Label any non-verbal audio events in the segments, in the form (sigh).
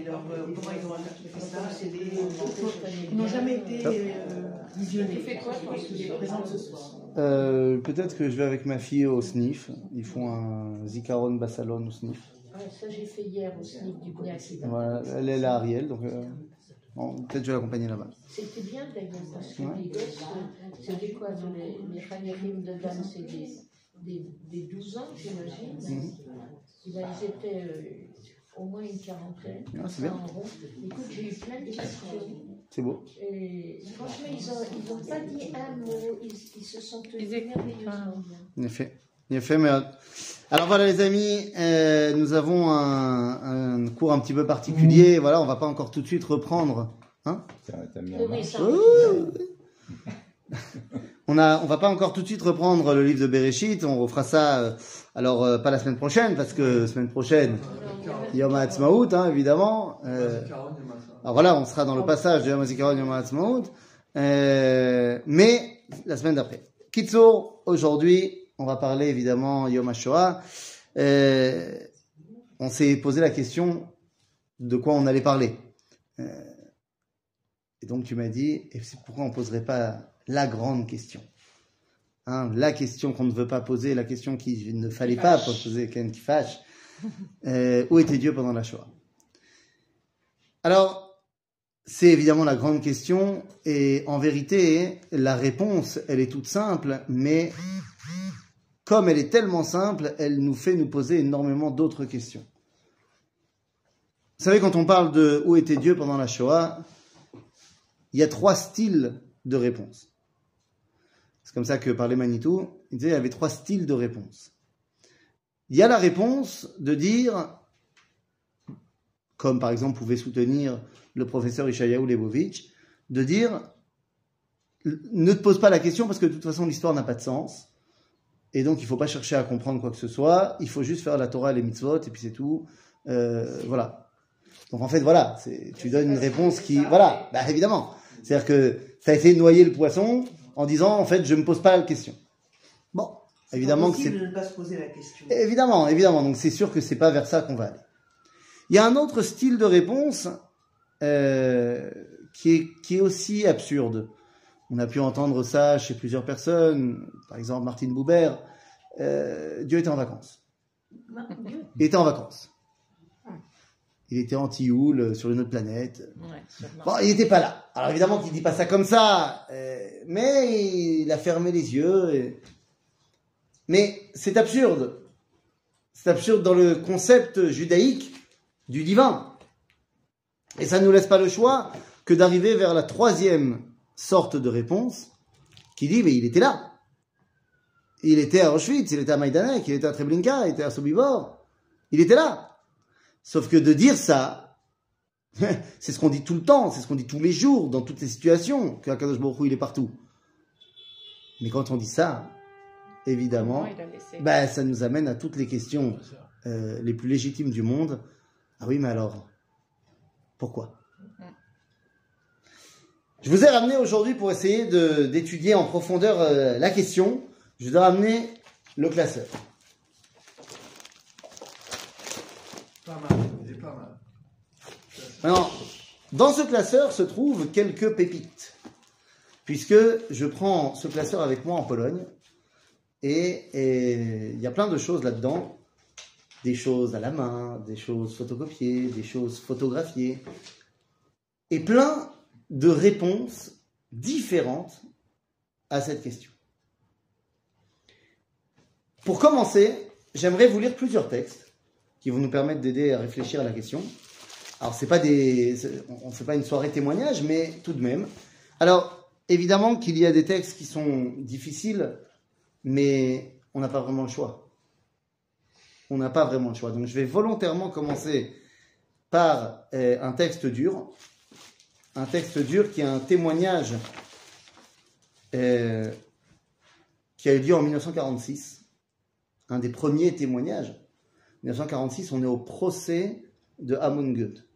et leur, comment ils ont fait ça, c'est des. Ils n'ont jamais été visionnés. Tu fais quoi, toi, Parce que les présents ce soir. Euh, Peut-être que je vais avec ma fille au SNIF. Ils font un Zikaron Bassalon au SNIF. Ouais, ça, j'ai fait hier au SNIF du Bnei Accident. Voilà, elle est là, Ariel, donc euh, bon, peut-être je vais l'accompagner là-bas. C'était bien d'ailleurs, parce que Ouais. les gosses, euh, c'était quoi Les, les de Dan, c'est des, des, des 12 ans, j'imagine. Mhm. Ils étaient euh, au moins une quarantaine. Ah, c'est bien. en rond. Écoute, j'ai eu plein de questions. C'est beau. Et franchement, ils n'ont ils ont pas dit un mot. Ils, ils se sont tenus merveilleusement bien. En effet. En effet, mais... euh, Alors voilà les amis, euh, nous avons un, un cours un petit peu particulier. Voilà, on va pas encore tout de suite reprendre. Hein mis (laughs) on a, on va pas encore tout de suite reprendre le livre de Bereshit. On refera ça. Alors euh, pas la semaine prochaine parce que semaine prochaine, Yom HaAtzmaut, hein, évidemment. Euh, alors voilà, on sera dans le passage de Yom HaZikaron Yom. Euh, mais la semaine d'après. Kitsour, aujourd'hui, on va parler évidemment Yom HaShoah. On s'est posé la question de quoi on allait parler. Et donc tu m'as dit, et c'est pourquoi on ne poserait pas la grande question Hein, La question qu'on ne veut pas poser, la question qu'il ne fallait pas poser, qui qui fâche. (laughs) Euh, où était Dieu pendant la Shoah? Alors, c'est évidemment la grande question, et en vérité, la réponse, elle est toute simple, mais comme elle est tellement simple, elle nous fait nous poser énormément d'autres questions. Vous savez, quand on parle de où était Dieu pendant la Shoah, il y a trois styles de réponse. C'est comme ça que parlait Manitou. Il disait qu'il y avait trois styles de réponse. Il y a la réponse de dire, comme par exemple pouvait soutenir le professeur Ishayahu Lebovitch, de dire ne te pose pas la question parce que de toute façon l'histoire n'a pas de sens. Et donc il ne faut pas chercher à comprendre quoi que ce soit. Il faut juste faire la Torah et les mitzvot et puis c'est tout. Euh, voilà. Donc en fait voilà, tu donnes une réponse qui, voilà, bah évidemment. C'est-à-dire que tu as essayé de noyer le poisson en disant en fait je me pose pas la question. Bon, évidemment que c'est de ne pas se poser la question. Évidemment, évidemment. Donc c'est sûr que c'est pas vers ça qu'on va aller. Il y a un autre style de réponse euh, qui, est, qui est aussi absurde. On a pu entendre ça chez plusieurs personnes, par exemple Martine Boubert. Euh, Dieu était en vacances. Il était en vacances. Il était anti-houle sur une autre planète. Ouais. Bon, il n'était pas là. Alors évidemment qu'il dit pas ça comme ça, euh, mais il a fermé les yeux. et- Mais c'est absurde. C'est absurde dans le concept judaïque du divin. Et ça ne nous laisse pas le choix que d'arriver vers la troisième sorte de réponse qui dit, mais il était là. Il était à Auschwitz, il était à Maïdanek, il était à Treblinka, il était à Sobibor. Il était là. Sauf que de dire ça, (laughs) c'est ce qu'on dit tout le temps, c'est ce qu'on dit tous les jours, dans toutes les situations, que Akadosh Baruch Hu, il est partout. Mais quand on dit ça, évidemment, bah, ça nous amène à toutes les questions euh, les plus légitimes du monde. Ah oui, mais alors, pourquoi? Je vous ai ramené aujourd'hui pour essayer d'étudier en profondeur euh, la question. Je vous ai ramené le classeur. Pas pas mal. Dans ce classeur se trouvent quelques pépites, puisque je prends ce classeur avec moi en Pologne, et il y a plein de choses là-dedans, des choses à la main, des choses photocopiées, des choses photographiées, et plein de réponses différentes à cette question. Pour commencer, j'aimerais vous lire plusieurs textes qui vont nous permettre d'aider à réfléchir à la question. Alors, c'est pas des, on fait pas une soirée témoignage, mais tout de même. Alors, évidemment qu'il y a des textes qui sont difficiles, mais on n'a pas vraiment le choix. On n'a pas vraiment le choix. Donc, je vais volontairement commencer par euh, un texte dur, un texte dur qui est un témoignage euh, qui a eu lieu en 1946, un des premiers témoignages. 1946, on est au procès de Amon Goeth.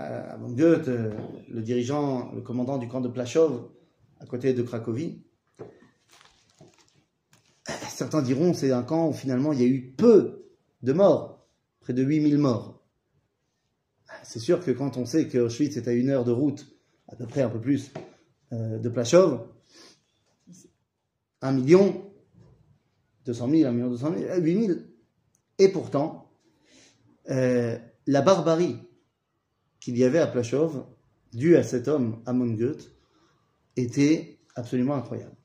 Euh, Amon Goeth, euh, le dirigeant, le commandant du camp de Plachov, à côté de Cracovie. (coughs) Certains diront c'est un camp où finalement il y a eu peu de morts, près de 8000 morts. c'est sûr que quand on sait que Auschwitz est à une heure de route, à peu près un peu plus, euh, de Plachov, 1 million, 200 000, 1 million 200 000, 8 000. Et pourtant, euh, la barbarie qu'il y avait à Plachov, due à cet homme, Amon Goeth, était absolument incroyable.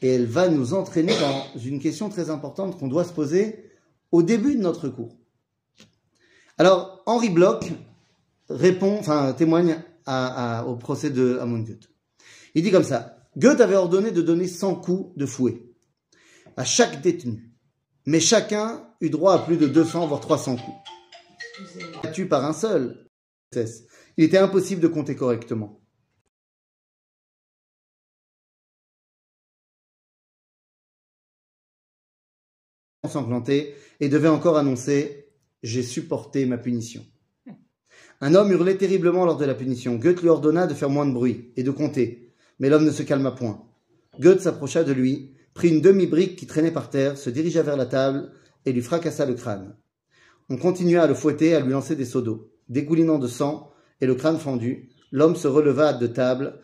Et elle va nous entraîner dans une question très importante qu'on doit se poser au début de notre cours. Alors, Henri Bloch répond, enfin, témoigne à- à- au procès de Amon Goeth. Il dit comme ça Goethe avait ordonné de donner 100 coups de fouet à chaque détenu, mais chacun eut droit à plus de 200 voire 300 coups. Battu par un seul, il était impossible de compter correctement. ensanglanté et devait encore annoncer J'ai supporté ma punition. Un homme hurlait terriblement lors de la punition. Goethe lui ordonna de faire moins de bruit et de compter, mais l'homme ne se calma point. Goethe s'approcha de lui, prit une demi-brique qui traînait par terre, se dirigea vers la table et lui fracassa le crâne. On continua à le fouetter, à lui lancer des seaux d'eau. Dégoulinant de sang et le crâne fendu, l'homme se releva de table,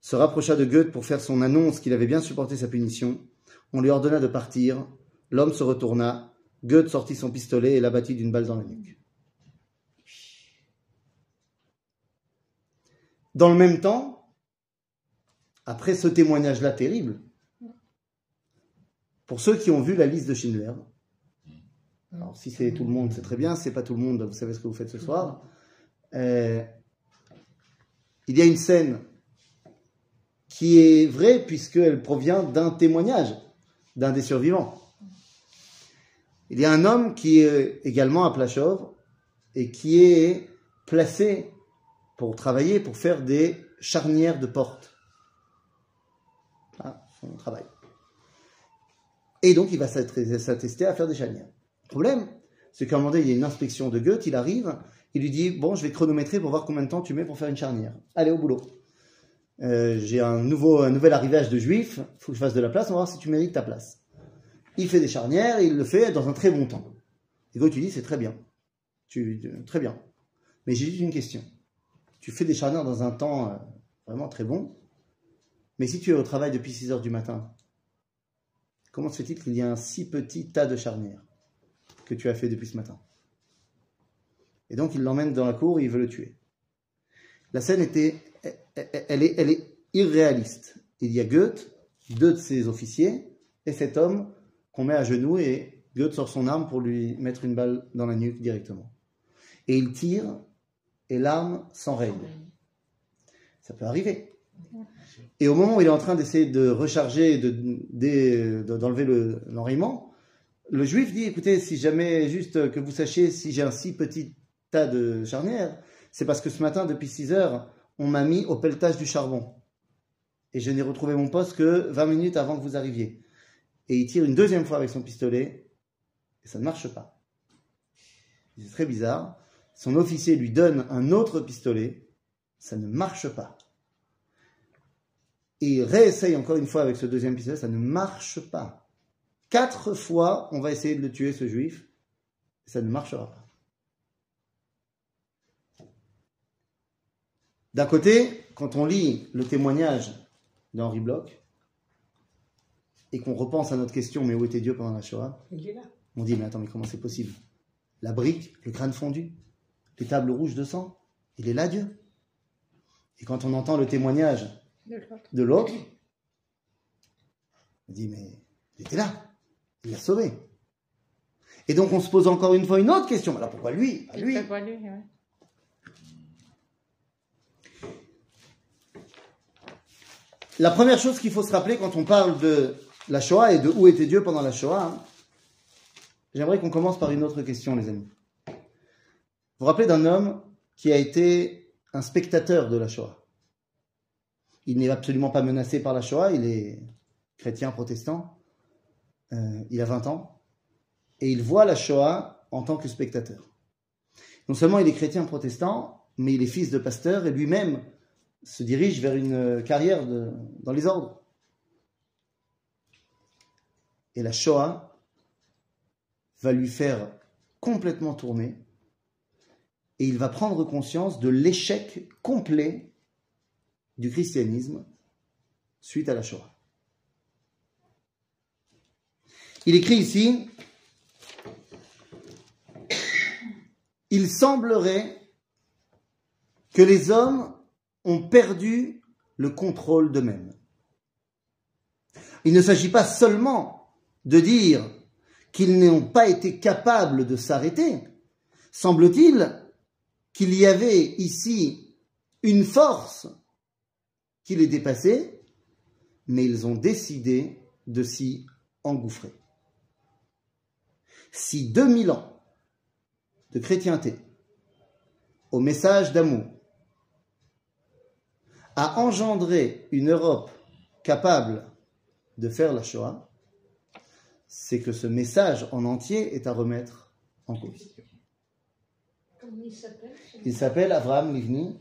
se rapprocha de Goethe pour faire son annonce qu'il avait bien supporté sa punition. On lui ordonna de partir. L'homme se retourna. Goethe sortit son pistolet et l'abattit d'une balle dans la nuque. Dans le même temps, après ce témoignage-là terrible, pour ceux qui ont vu la liste de Schindler, alors si c'est tout le monde, c'est très bien, si c'est pas tout le monde, vous savez ce que vous faites ce soir, euh, il y a une scène qui est vraie puisqu'elle provient d'un témoignage d'un des survivants. Il y a un homme qui est également à Plachov et qui est placé pour travailler, pour faire des charnières de porte. Ah, son travail. Et donc il va s'attester à faire des charnières. Le problème, c'est qu'à un moment donné, il y a une inspection de Goethe, il arrive, il lui dit Bon, je vais chronométrer pour voir combien de temps tu mets pour faire une charnière. Allez, au boulot. Euh, J'ai un, un nouvel arrivage de juifs, il faut que je fasse de la place, on va voir si tu mérites ta place. Il fait des charnières il le fait dans un très bon temps. Et Goethe lui dit C'est très bien. Très bien. Mais j'ai juste une question. Tu fais des charnières dans un temps euh, vraiment très bon, mais si tu es au travail depuis 6 heures du matin, comment se fait-il qu'il y ait un si petit tas de charnières que tu as fait depuis ce matin? Et donc il l'emmène dans la cour et il veut le tuer. La scène était, elle est, elle est irréaliste. Il y a Goethe, deux de ses officiers, et cet homme qu'on met à genoux et Goethe sort son arme pour lui mettre une balle dans la nuque directement. Et il tire et l'arme s'enraye. Ça peut arriver. Et au moment où il est en train d'essayer de recharger, d'enlever de, de, l'enrayement, le juif dit, écoutez, si jamais, juste que vous sachiez, si j'ai un si petit tas de charnières, c'est parce que ce matin, depuis 6 heures, on m'a mis au pelletage du charbon. Et je n'ai retrouvé mon poste que 20 minutes avant que vous arriviez. Et il tire une deuxième fois avec son pistolet, et ça ne marche pas. C'est très bizarre. Son officier lui donne un autre pistolet, ça ne marche pas. Et il réessaye encore une fois avec ce deuxième pistolet, ça ne marche pas. Quatre fois, on va essayer de le tuer, ce juif, ça ne marchera pas. D'un côté, quand on lit le témoignage d'Henri Bloch, et qu'on repense à notre question, mais où était Dieu pendant la Shoah Il est là. On dit, mais attends, mais comment c'est possible? La brique, le crâne fondu, les tables rouges de sang, il est là Dieu? Et quand on entend le témoignage de l'autre, on dit, mais il était là, il l'a sauvé. Et donc on se pose encore une fois une autre question. Alors pourquoi lui? Lui. Pourquoi lui, ouais. La première chose qu'il faut se rappeler quand on parle de la Shoah et de où était Dieu pendant la Shoah, hein, j'aimerais qu'on commence par une autre question, les amis. Vous vous rappelez d'un homme qui a été un spectateur de la Shoah? Il n'est absolument pas menacé par la Shoah, il est chrétien protestant, euh, il a 20 ans, et il voit la Shoah en tant que spectateur. Non seulement il est chrétien protestant, mais il est fils de pasteur et lui-même se dirige vers une carrière dans les ordres. Et la Shoah va lui faire complètement tourner et il va prendre conscience de l'échec complet du christianisme suite à la Shoah. Il écrit ici, il semblerait que les hommes ont perdu le contrôle d'eux-mêmes. Il ne s'agit pas seulement de dire qu'ils n'ont pas été capables de s'arrêter. Semble-t-il qu'il y avait ici une force qui les dépassait, mais ils ont décidé de s'y engouffrer. Si 2000 ans de chrétienté au message d'amour a engendré une Europe capable de faire la Shoah, c'est que ce message en entier est à remettre en cause. Il s'appelle Avraham Livni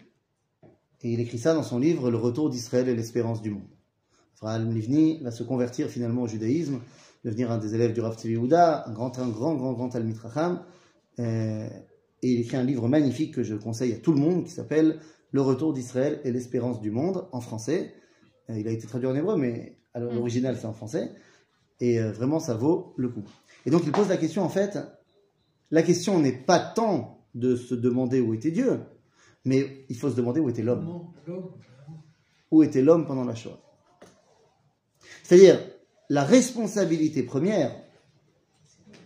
et il écrit ça dans son livre Le retour d'Israël et l'espérance du monde. Avraham Livni va se convertir finalement au judaïsme, devenir un des élèves du Rav Tzvi Yehuda, un grand, un grand, grand, grand Talmid Racham. Euh, et il écrit un livre magnifique que je conseille à tout le monde qui s'appelle Le retour d'Israël et l'espérance du monde en français. Euh, il a été traduit en hébreu, mais à l'original c'est en français. Et euh, vraiment, ça vaut le coup. Et donc il pose la question en fait, la question n'est pas tant de se demander où était Dieu, mais il faut se demander où était l'homme. Où était l'homme pendant la Shoah? C'est-à-dire, la responsabilité première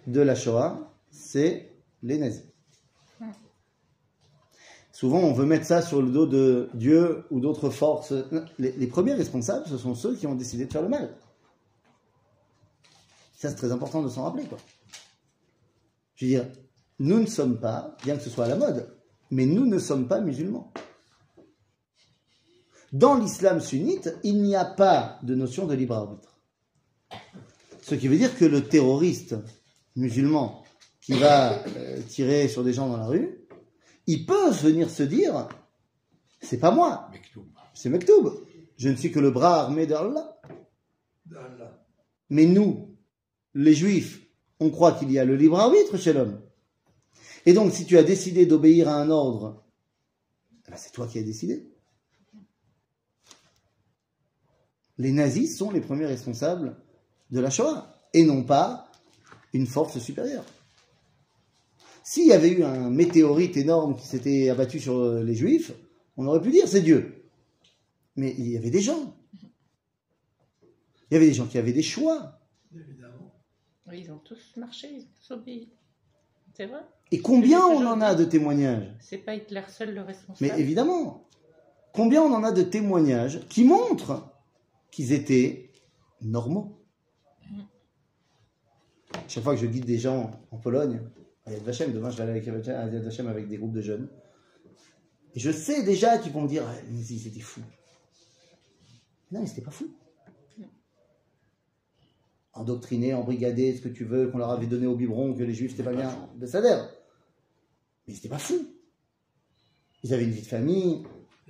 de la Shoah, c'est les nazis. Souvent, on veut mettre ça sur le dos de Dieu ou d'autres forces. Les, les premiers responsables, ce sont ceux qui ont décidé de faire le mal. Ça, c'est très important de s'en rappeler. Quoi. Je veux dire, nous ne sommes pas, bien que ce soit à la mode, mais nous ne sommes pas musulmans. Dans l'islam sunnite, il n'y a pas de notion de libre arbitre. Ce qui veut dire que le terroriste musulman qui va euh, tirer sur des gens dans la rue, il peut venir se dire c'est pas moi, c'est Mektoub. Je ne suis que le bras armé d'Allah. d'Allah. Mais nous, les juifs, on croit qu'il y a le libre arbitre chez l'homme. Et donc, si tu as décidé d'obéir à un ordre, eh ben, c'est toi qui as décidé. Les nazis sont les premiers responsables de la Shoah, et non pas une force supérieure. S'il y avait eu un météorite énorme qui s'était abattu sur les juifs, on aurait pu dire c'est Dieu. Mais il y avait des gens. Il y avait des gens qui avaient des choix. Évidemment. Oui, Ils ont tous marché, ils ont tous obéi. C'est vrai Et combien on en a de témoignages C'est pas Hitler seul le responsable. Mais évidemment, combien on en a de témoignages qui montrent qu'ils étaient normaux Chaque fois que je guide des gens en Pologne, à Yad Vashem, demain je vais aller avec à Yad Vashem avec des groupes de jeunes, et je sais déjà qu'ils vont me dire, Ah, mais ils étaient fous. Non, ils n'étaient pas fous. Endoctrinés, embrigadés, ce que tu veux, qu'on leur avait donné au biberon, que les juifs n'étaient pas bien, de Sader. Mais ils n'étaient pas fous. Ils avaient une vie de famille,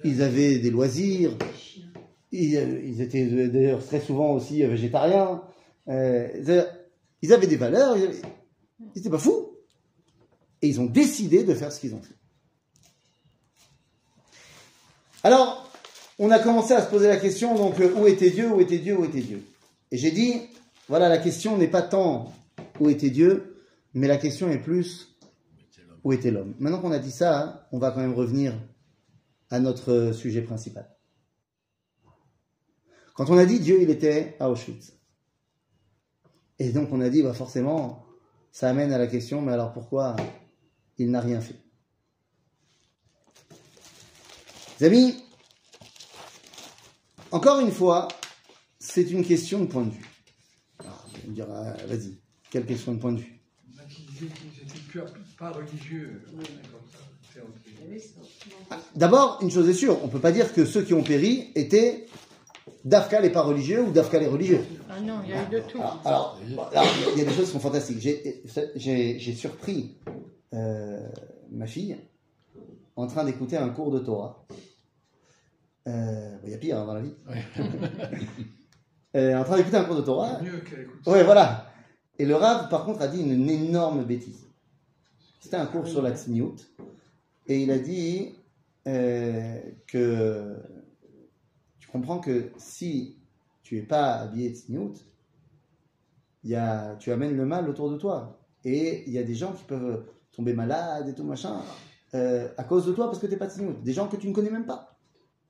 ils avaient des loisirs, ils, euh, ils étaient euh, d'ailleurs très souvent aussi euh, végétariens, euh, ils avaient- des valeurs, ils n'étaient pas fous. Et ils ont décidé de faire ce qu'ils ont fait. Alors, on a commencé à se poser la question, donc, où était Dieu, où était Dieu, où était Dieu? Et j'ai dit, voilà, la question n'est pas tant où était Dieu, mais la question est plus où était l'homme. Maintenant qu'on a dit ça, on va quand même revenir à notre sujet principal. Quand on a dit Dieu, il était à Auschwitz. Et donc on a dit, bah forcément, ça amène à la question, mais alors pourquoi il n'a rien fait? Les amis, encore une fois, c'est une question de point de vue. Allez me dire, ah, vas-y, quelle question de point de vue Il. D'abord, une chose est sûre, on ne peut pas dire que ceux qui ont péri étaient d'Afka les pas religieux ou d'Afka les religieux. Ah non, il y a eu de tout. Alors, alors, alors, il y a des choses qui sont fantastiques. J'ai- surpris euh, ma fille en train d'écouter un cours de Torah. Euh, Il y a pire hein, dans la vie. (laughs) en train d'écouter un cours de Torah. Mieux qu'elle écoute. Ouais, voilà. Et le Rav, par contre, a dit une énorme bêtise. C'était un cours sur la tsniout. et il a dit euh, que tu comprends que si tu es pas habillé il y a, tu amènes le mal autour de toi. Et il y a des gens qui peuvent tomber malades et tout machin euh, à cause de toi parce que tu n'es pas tsniout. Des gens que tu ne connais même pas.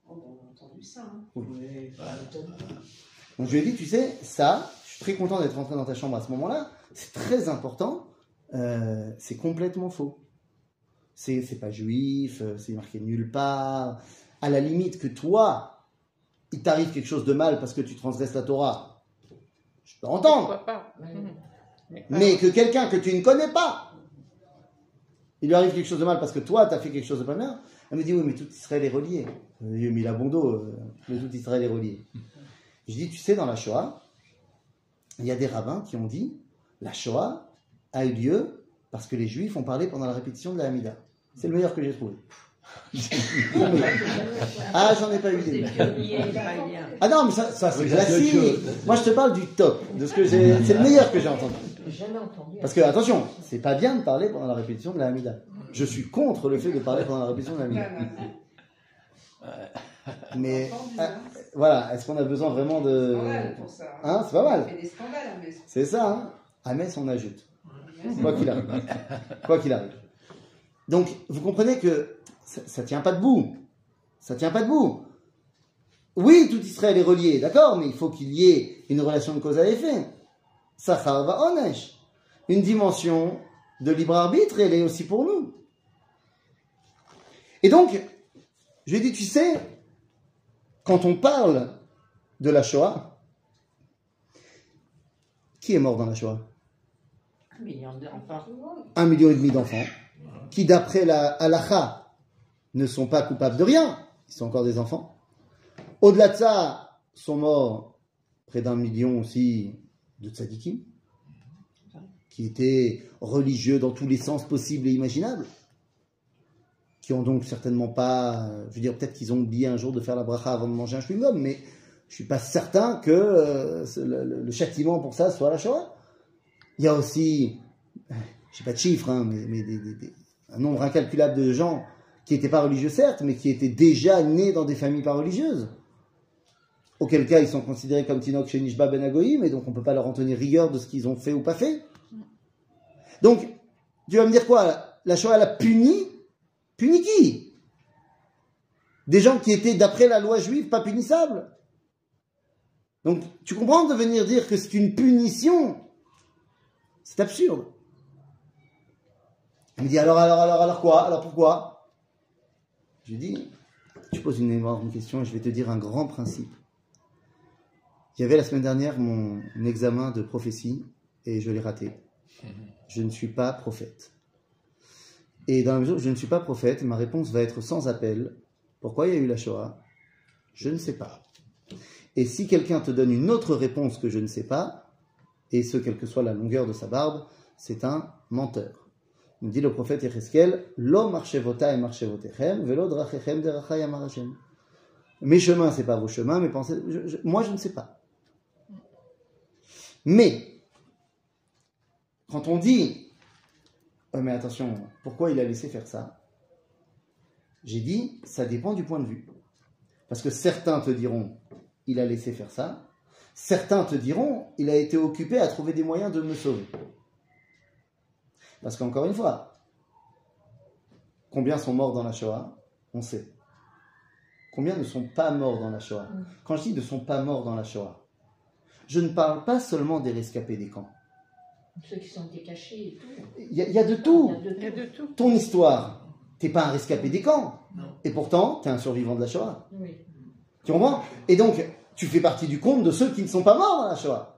Oh, bon, on a entendu ça. Hein. Oui, voilà. Donc je lui ai dit, tu sais, ça, je suis très content d'être rentré dans ta chambre à ce moment-là, c'est très important, euh, c'est complètement faux. C'est, c'est pas juif, euh, c'est marqué nulle part. À la limite que toi, il t'arrive quelque chose de mal parce que tu transgresses la Torah, je peux entendre. Pas. Mhm. Mais Mais que quelqu'un que tu ne connais pas, il lui arrive quelque chose de mal parce que toi, tu as fait quelque chose de pas bien, elle me dit, oui, mais tout Israël est relié. Euh, Il a mis la bon dos, euh, mais tout Israël est relié. Je dis, tu sais, dans la Shoah, il y a des rabbins qui ont dit, la Shoah a eu lieu parce que les Juifs ont parlé pendant la répétition de la Hamida. C'est le meilleur que j'ai trouvé. (laughs) ah, j'en ai pas eu des Ah non, mais ça, ça c'est Oui, classique. Moi, je te parle du top, de ce que j'ai. C'est le meilleur que j'ai entendu. J'ai jamais entendu. Parce que, attention, c'est pas bien de parler pendant la répétition de la Hamida. Je suis contre le fait de parler pendant la répétition de la Hamida. Mais, euh, voilà, est-ce qu'on a besoin vraiment de. Ça. Hein, c'est pas mal. C'est ça, hein À Metz, on ajoute. Quoi qu'il arrive. Quoi qu'il arrive. Donc, vous comprenez que ça, ça tient pas debout. Ça tient pas debout. Oui, tout Israël est relié, d'accord, mais il faut qu'il y ait une relation de cause à effet. Sachar va onesh. Une dimension de libre arbitre, elle est aussi pour nous. Et donc, je lui ai dit, tu sais, quand on parle de la Shoah, qui est mort dans la Shoah? Un million d'enfants. un million et demi d'enfants, qui d'après la halakha ne sont pas coupables de rien, ils sont encore des enfants. Au-delà de ça, sont morts près d'un million aussi de tzadikim, qui étaient religieux dans tous les sens possibles et imaginables, qui ont donc certainement pas, euh, je veux dire, peut-être qu'ils ont oublié un jour de faire la bracha avant de manger un chewing-gum, mais je suis pas certain que euh, le, châtiment pour ça soit la Shoah. Il y a aussi je sais pas de chiffres, hein, mais, mais des- des- des- un nombre incalculable de gens qui n'étaient pas religieux, certes, mais qui étaient déjà nés dans des familles pas religieuses. Auquel cas, ils sont considérés comme Tinok chez Nishba Ben Agoïm, et donc on ne peut pas leur en tenir rigueur de ce qu'ils ont fait ou pas fait. Donc, tu vas me dire quoi? La Shoah, elle a puni Puni qui Des gens qui étaient, d'après la loi juive, pas punissables. Donc, tu comprends de venir dire que c'est une punition? C'est absurde. Il me dit alors, alors, alors, alors quoi? Alors pourquoi? Je lui dis, tu poses une énorme question et je vais te dire un grand principe. Il y avait la semaine dernière mon examen de prophétie et je l'ai raté. (laughs) Je ne suis pas prophète. Et dans la mesure où je ne suis pas prophète, ma réponse va être sans appel. Pourquoi il y a eu la Shoah? Je ne sais pas. Et si quelqu'un te donne une autre réponse que je ne sais pas, et ce, quelle que soit la longueur de sa barbe, c'est un menteur. Nous dit le prophète Hashem. Mes chemins, c'est pas vos chemins, mes pensées, moi je ne sais pas. Mais, quand on dit, mais attention, pourquoi il a laissé faire ça? J'ai dit, ça dépend du point de vue. Parce que certains te diront, il a laissé faire ça. Certains te diront, il a été occupé à trouver des moyens de me sauver. Parce qu'encore une fois, combien sont morts dans la Shoah? On sait. Combien ne sont pas morts dans la Shoah? Quand je dis ne sont pas morts dans la Shoah, je ne parle pas seulement des rescapés des camps. Ceux qui sont été cachés et tout. Il y, a- il y a de tout. Il y a de Il y a tout. de tout. Ton histoire, t'es pas un rescapé des camps. Non. Et pourtant, t'es un survivant de la Shoah. Oui. Tu comprends? Et donc, tu fais partie du compte de ceux qui ne sont pas morts dans la Shoah.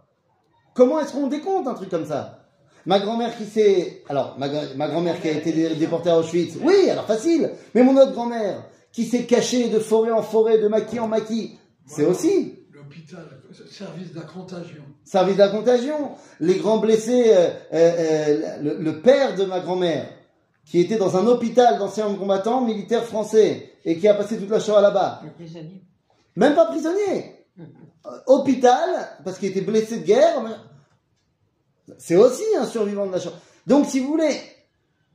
Comment est-ce qu'on décompte un truc comme ça? Ma grand-mère qui s'est... Alors, ma, gra- ma grand-mère qui a été dé- déportée à Auschwitz, oui, alors facile. Mais mon autre grand-mère, qui s'est cachée de forêt en forêt, de maquis en maquis, c'est aussi L'hôpital, service de la contagion. Service de la contagion. Les grands blessés, euh, euh, euh, le, le père de ma grand-mère, qui était dans un hôpital d'anciens combattants militaires français et qui a passé toute la Shoah là-bas. Même pas prisonnier. Euh, Hôpital, parce qu'il était blessé de guerre. mais- C'est aussi un survivant de la Shoah. Donc, si vous voulez,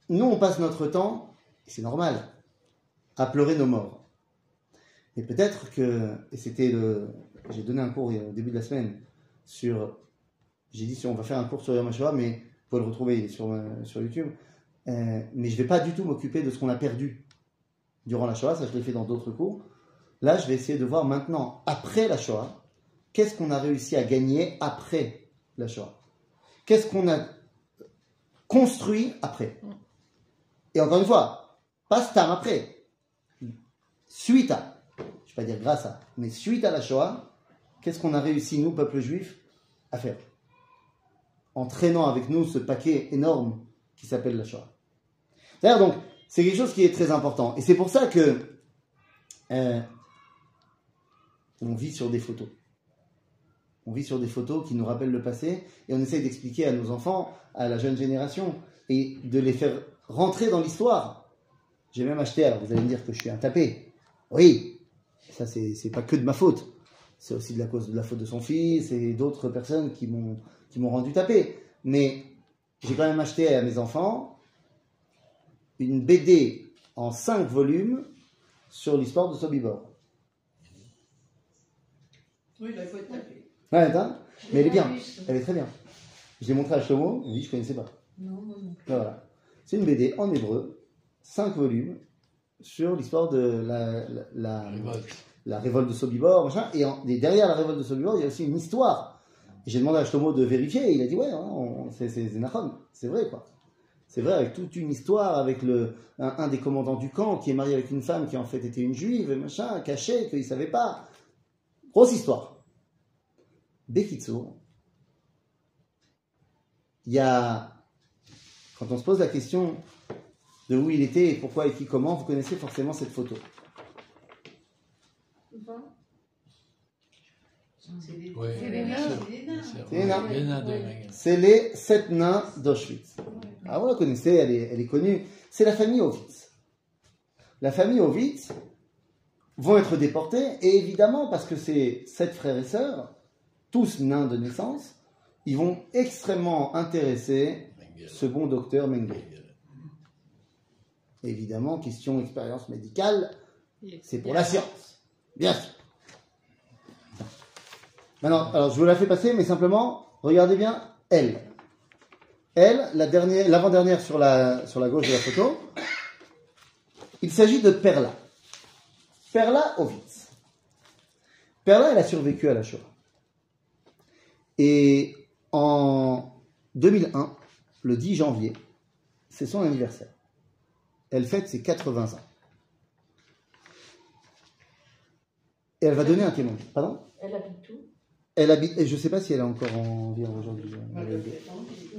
nous, on passe notre temps Et c'est normal, à pleurer nos morts. Et peut-être que, et c'était le, j'ai donné un cours au début de la semaine sur, j'ai dit si on va faire un cours sur Yom HaShoah, mais vous pouvez le retrouver sur, euh, sur YouTube, Euh, mais je ne vais pas du tout m'occuper de ce qu'on a perdu durant la Shoah, ça je l'ai fait dans d'autres cours. Là, je vais essayer de voir maintenant, après la Shoah, qu'est-ce qu'on a réussi à gagner après la Shoah? Qu'est-ce qu'on a construit après? Et encore une fois, pas star après, suite à, je ne vais pas dire grâce à, mais suite à la Shoah, qu'est-ce qu'on a réussi, nous, peuple juif, à faire En traînant avec nous ce paquet énorme qui s'appelle la Shoah. D'ailleurs, donc, c'est quelque chose qui est très important. Et c'est pour ça que euh, on vit sur des photos. On vit sur des photos qui nous rappellent le passé et on essaye d'expliquer à nos enfants, à la jeune génération, et de les faire rentrer dans l'histoire. J'ai même acheté, alors vous allez me dire que je suis un tapé. Oui, ça c'est pas que de ma faute. C'est aussi de la cause de la faute de son fils et d'autres personnes qui m'ont qui m'ont rendu tapé. Mais j'ai quand même acheté à mes enfants une BD en 5 volumes sur l'histoire de Sobibor. Oui, là, il faut être tapé. Ouais, attends, mais elle est bien, elle est très bien. Je l'ai montré à Shlomo, il m'a dit je connaissais pas. Non, non, non. Voilà. C'est une BD en hébreu, 5 volumes, sur l'histoire de la, la, la, la révolte de Sobibor, machin. Et, derrière la révolte de Sobibor, il y a aussi une histoire. J'ai demandé à Shlomo de vérifier, et il a dit ouais, hein, c'est Nachon. c'est vrai quoi. C'est vrai, avec toute une histoire, avec un, des commandants du camp qui est marié avec une femme qui en fait était une juive, machin, caché, qu'il ne savait pas. Grosse histoire. Bekitsu, il y a, quand on se pose la question de où il était pourquoi et qui comment, vous connaissez forcément cette photo. C'est des, Ouais. c'est des nains. C'est des nains. C'est les sept nains d'Auschwitz. Ah, vous la connaissez, elle est, elle est connue. C'est la famille Ovitz. La famille Ovitz vont être déportés, et évidemment, parce que c'est sept frères et sœurs, tous nains de naissance, ils vont extrêmement intéresser ce bon docteur Mengele. Évidemment, question expérience médicale, c'est pour la science. Bien sûr. Maintenant, alors je vous la fais passer, mais simplement, regardez bien elle. Elle, dernière, l'avant-dernière sur la, sur la gauche de la photo, il s'agit de Perla. Perla Ovitz. Perla, elle a survécu à la Shoah. Et en 2001, le 10 janvier, c'est son anniversaire. Elle fête ses 80 ans. Et elle va donner un témoignage. Pardon? Elle habite où Elle habite, et je ne sais pas si elle est encore en vie aujourd'hui. Mais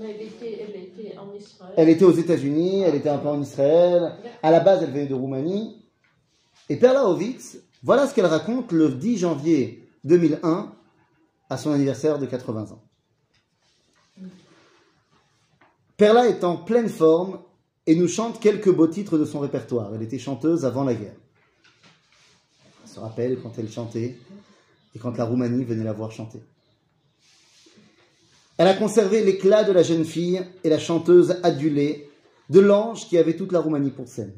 elle était, elle était en Israël. Elle était aux États-Unis, elle était un peu en Israël. À la base, elle venait de Roumanie. Et Perla Ovitz, voilà ce qu'elle raconte le 10 janvier 2001 à son anniversaire de 80 ans. Perla est en pleine forme et nous chante quelques beaux titres de son répertoire. Elle était chanteuse avant la guerre. Se rappelle quand elle chantait et quand la Roumanie venait la voir chanter. Elle a conservé l'éclat de la jeune fille et la chanteuse adulée de l'ange qui avait toute la Roumanie pour scène.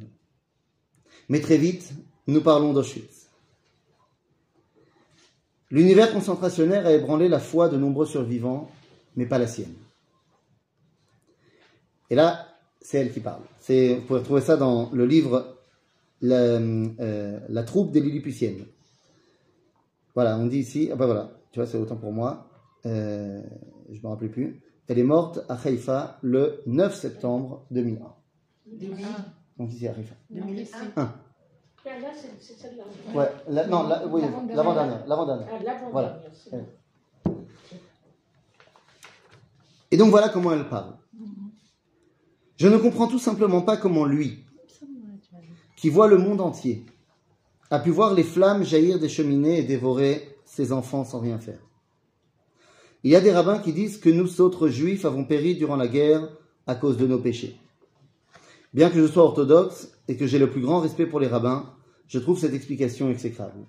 Mais très vite, nous parlons d'Auschwitz. L'univers concentrationnaire a ébranlé la foi de nombreux survivants, mais pas la sienne. Et là, c'est elle qui parle. Vous pouvez trouver ça dans le livre La, euh, La troupe des Lilliputiennes. Voilà, on dit ici, ah ben voilà, tu vois, c'est autant pour moi. Euh, je ne me rappelle plus. Elle est morte à Haïfa le 9 septembre 2001. Donc ici à Haïfa. 2001. Là, c'est celle-là. Ouais, la- non, la- oui, L'avant-dernière. l'avant-dernière. l'avant-dernière. Ah, Voilà. Et donc voilà comment elle parle. Je ne comprends tout simplement pas comment lui, qui voit le monde entier, a pu voir les flammes jaillir des cheminées et dévorer ses enfants sans rien faire. Il y a des rabbins qui disent que nous autres juifs avons péri durant la guerre à cause de nos péchés. Bien que je sois orthodoxe et que j'ai le plus grand respect pour les rabbins, je trouve cette explication exécrable.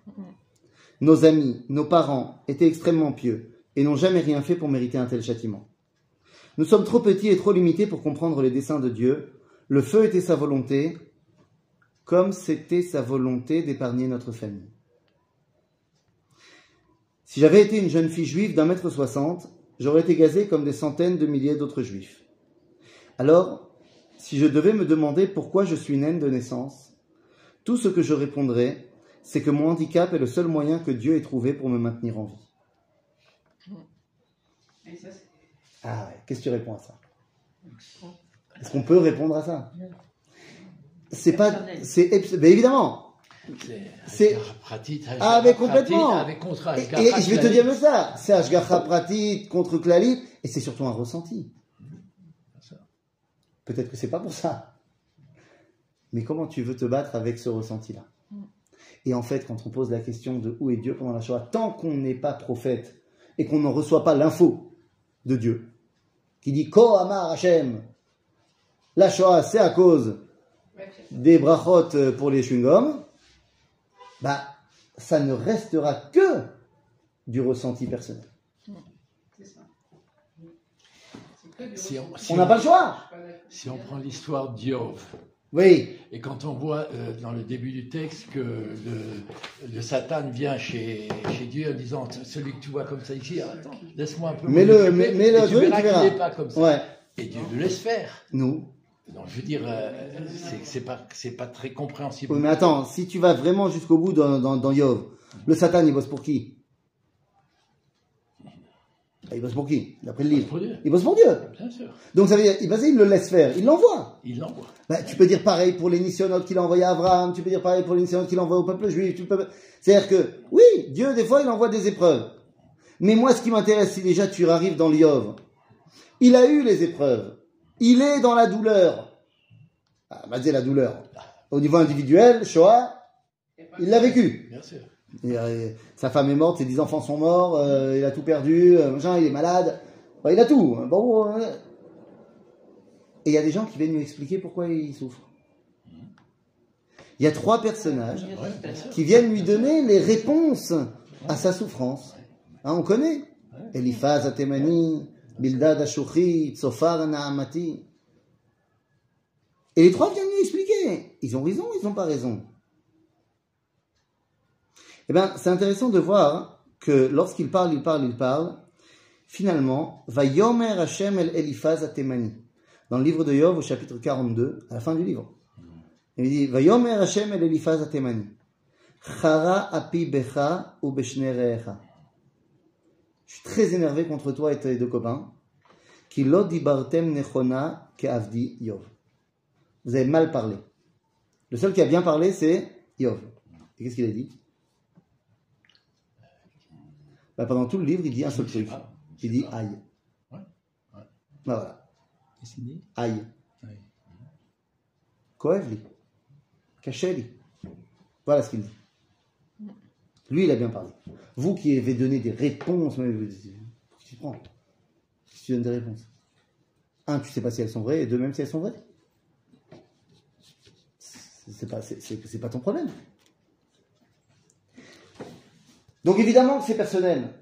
Nos amis, nos parents étaient extrêmement pieux et n'ont jamais rien fait pour mériter un tel châtiment. Nous sommes trop petits et trop limités pour comprendre les desseins de Dieu. Le feu était sa volonté comme c'était sa volonté d'épargner notre famille. Si j'avais été une jeune fille juive d'un mètre soixante, j'aurais été gazée comme des centaines de milliers d'autres juifs. Alors, si je devais me demander pourquoi je suis naine de naissance, tout ce que je répondrais, c'est que mon handicap est le seul moyen que Dieu ait trouvé pour me maintenir en vie. Ah ouais, qu'est-ce que tu réponds à ça? Est-ce qu'on peut répondre à ça? C'est pas, c'est ben évidemment. C'est-. Ah, mais complètement. Avec contre Et, et je vais te dire même ça, c'est Ashgacha Pratit contre Klalit, et c'est surtout un ressenti. Peut-être que c'est pas pour ça. Mais comment tu veux te battre avec ce ressenti-là? Et en fait, quand on pose la question de où est Dieu pendant la Shoah, tant qu'on n'est pas prophète et qu'on n'en reçoit pas l'info de Dieu, qui dit Ko Amar Hashem, la Shoah c'est à cause des brachot pour les chewing-gums, bah, ça ne restera que du ressenti personnel. Si on, si n'a pas le choix. Si on prend l'histoire d'Iov, Oui, et quand on voit euh, dans le début du texte que le, le Satan vient chez, chez Dieu en disant Celui que tu vois comme ça ici, attends, laisse-moi un peu. Mais le- mais- mais le tu verras. qu'il n'est pas comme ça. ouais. Et Dieu le laisse faire. Nous. Donc je veux dire, euh, c'est- pas, pas très compréhensible. Oui, mais attends, si tu vas vraiment jusqu'au bout dans, dans, dans Yov, le Satan, il bosse pour qui? Ah, Il bosse pour qui? D'après le livre. Pour Dieu, Il bosse pour Dieu. bien sûr. Donc ça veut dire, il, vas-y, il le laisse faire, il l'envoie. Il l'envoie. Bah, tu peux dire pareil pour les qu'il a envoyé à Abraham, tu peux dire pareil pour les qu'il envoie au peuple juif. tu peux- C'est-à-dire que, oui, Dieu, des fois, il envoie des épreuves. Mais moi, ce qui m'intéresse, si déjà tu arrives dans l'Iov, il a eu les épreuves. Il est dans la douleur. Ah, bah, c'est la douleur. Au niveau individuel, Shoah, il l'a vécu. Bien sûr. Et, euh, sa femme est morte, ses dix enfants sont morts, euh, il a tout perdu, euh, machin, il est malade. Enfin, il a tout. hein. Bon, euh, Et il y a des gens qui viennent lui expliquer pourquoi il souffre. Il y a trois personnages qui viennent lui donner les réponses à sa souffrance. Hein, on connaît. Eliphaz Atemani, Bildad Ashouchi, Tsofar Naamati. Et les trois viennent lui expliquer. Ils ont raison, ils n'ont pas raison. Eh bien, c'est intéressant de voir que lorsqu'il parle, il parle, il parle. Finalement, va Yomer Hashem el Eliphaz Atemani. Dans le livre de Yov, au chapitre 42, à la fin du livre. Il dit, va Yomer Hashem el Eliphaz Atemani. Chara api becha. Je suis très énervé contre toi et tes deux copains. Dibartem nechona ke avdi Yov. Vous avez mal parlé. Le seul qui a bien parlé, c'est Yov. Et qu'est-ce qu'il a dit? Bah, Pendant tout le livre, il dit un seul truc. Il dit aïe. Ouais. Ouais. Bah voilà, Qu'est-ce qu'il dit? Aïe. Koev li. Voilà ce qu'il dit. Lui, il a bien parlé. Vous qui avez donné des réponses, mais vous- tu prends. Si tu donnes des réponses. Un, tu sais pas si elles sont vraies, et deux, même si elles sont vraies. C'est pas, c'est- pas ton problème. Donc évidemment que c'est personnel.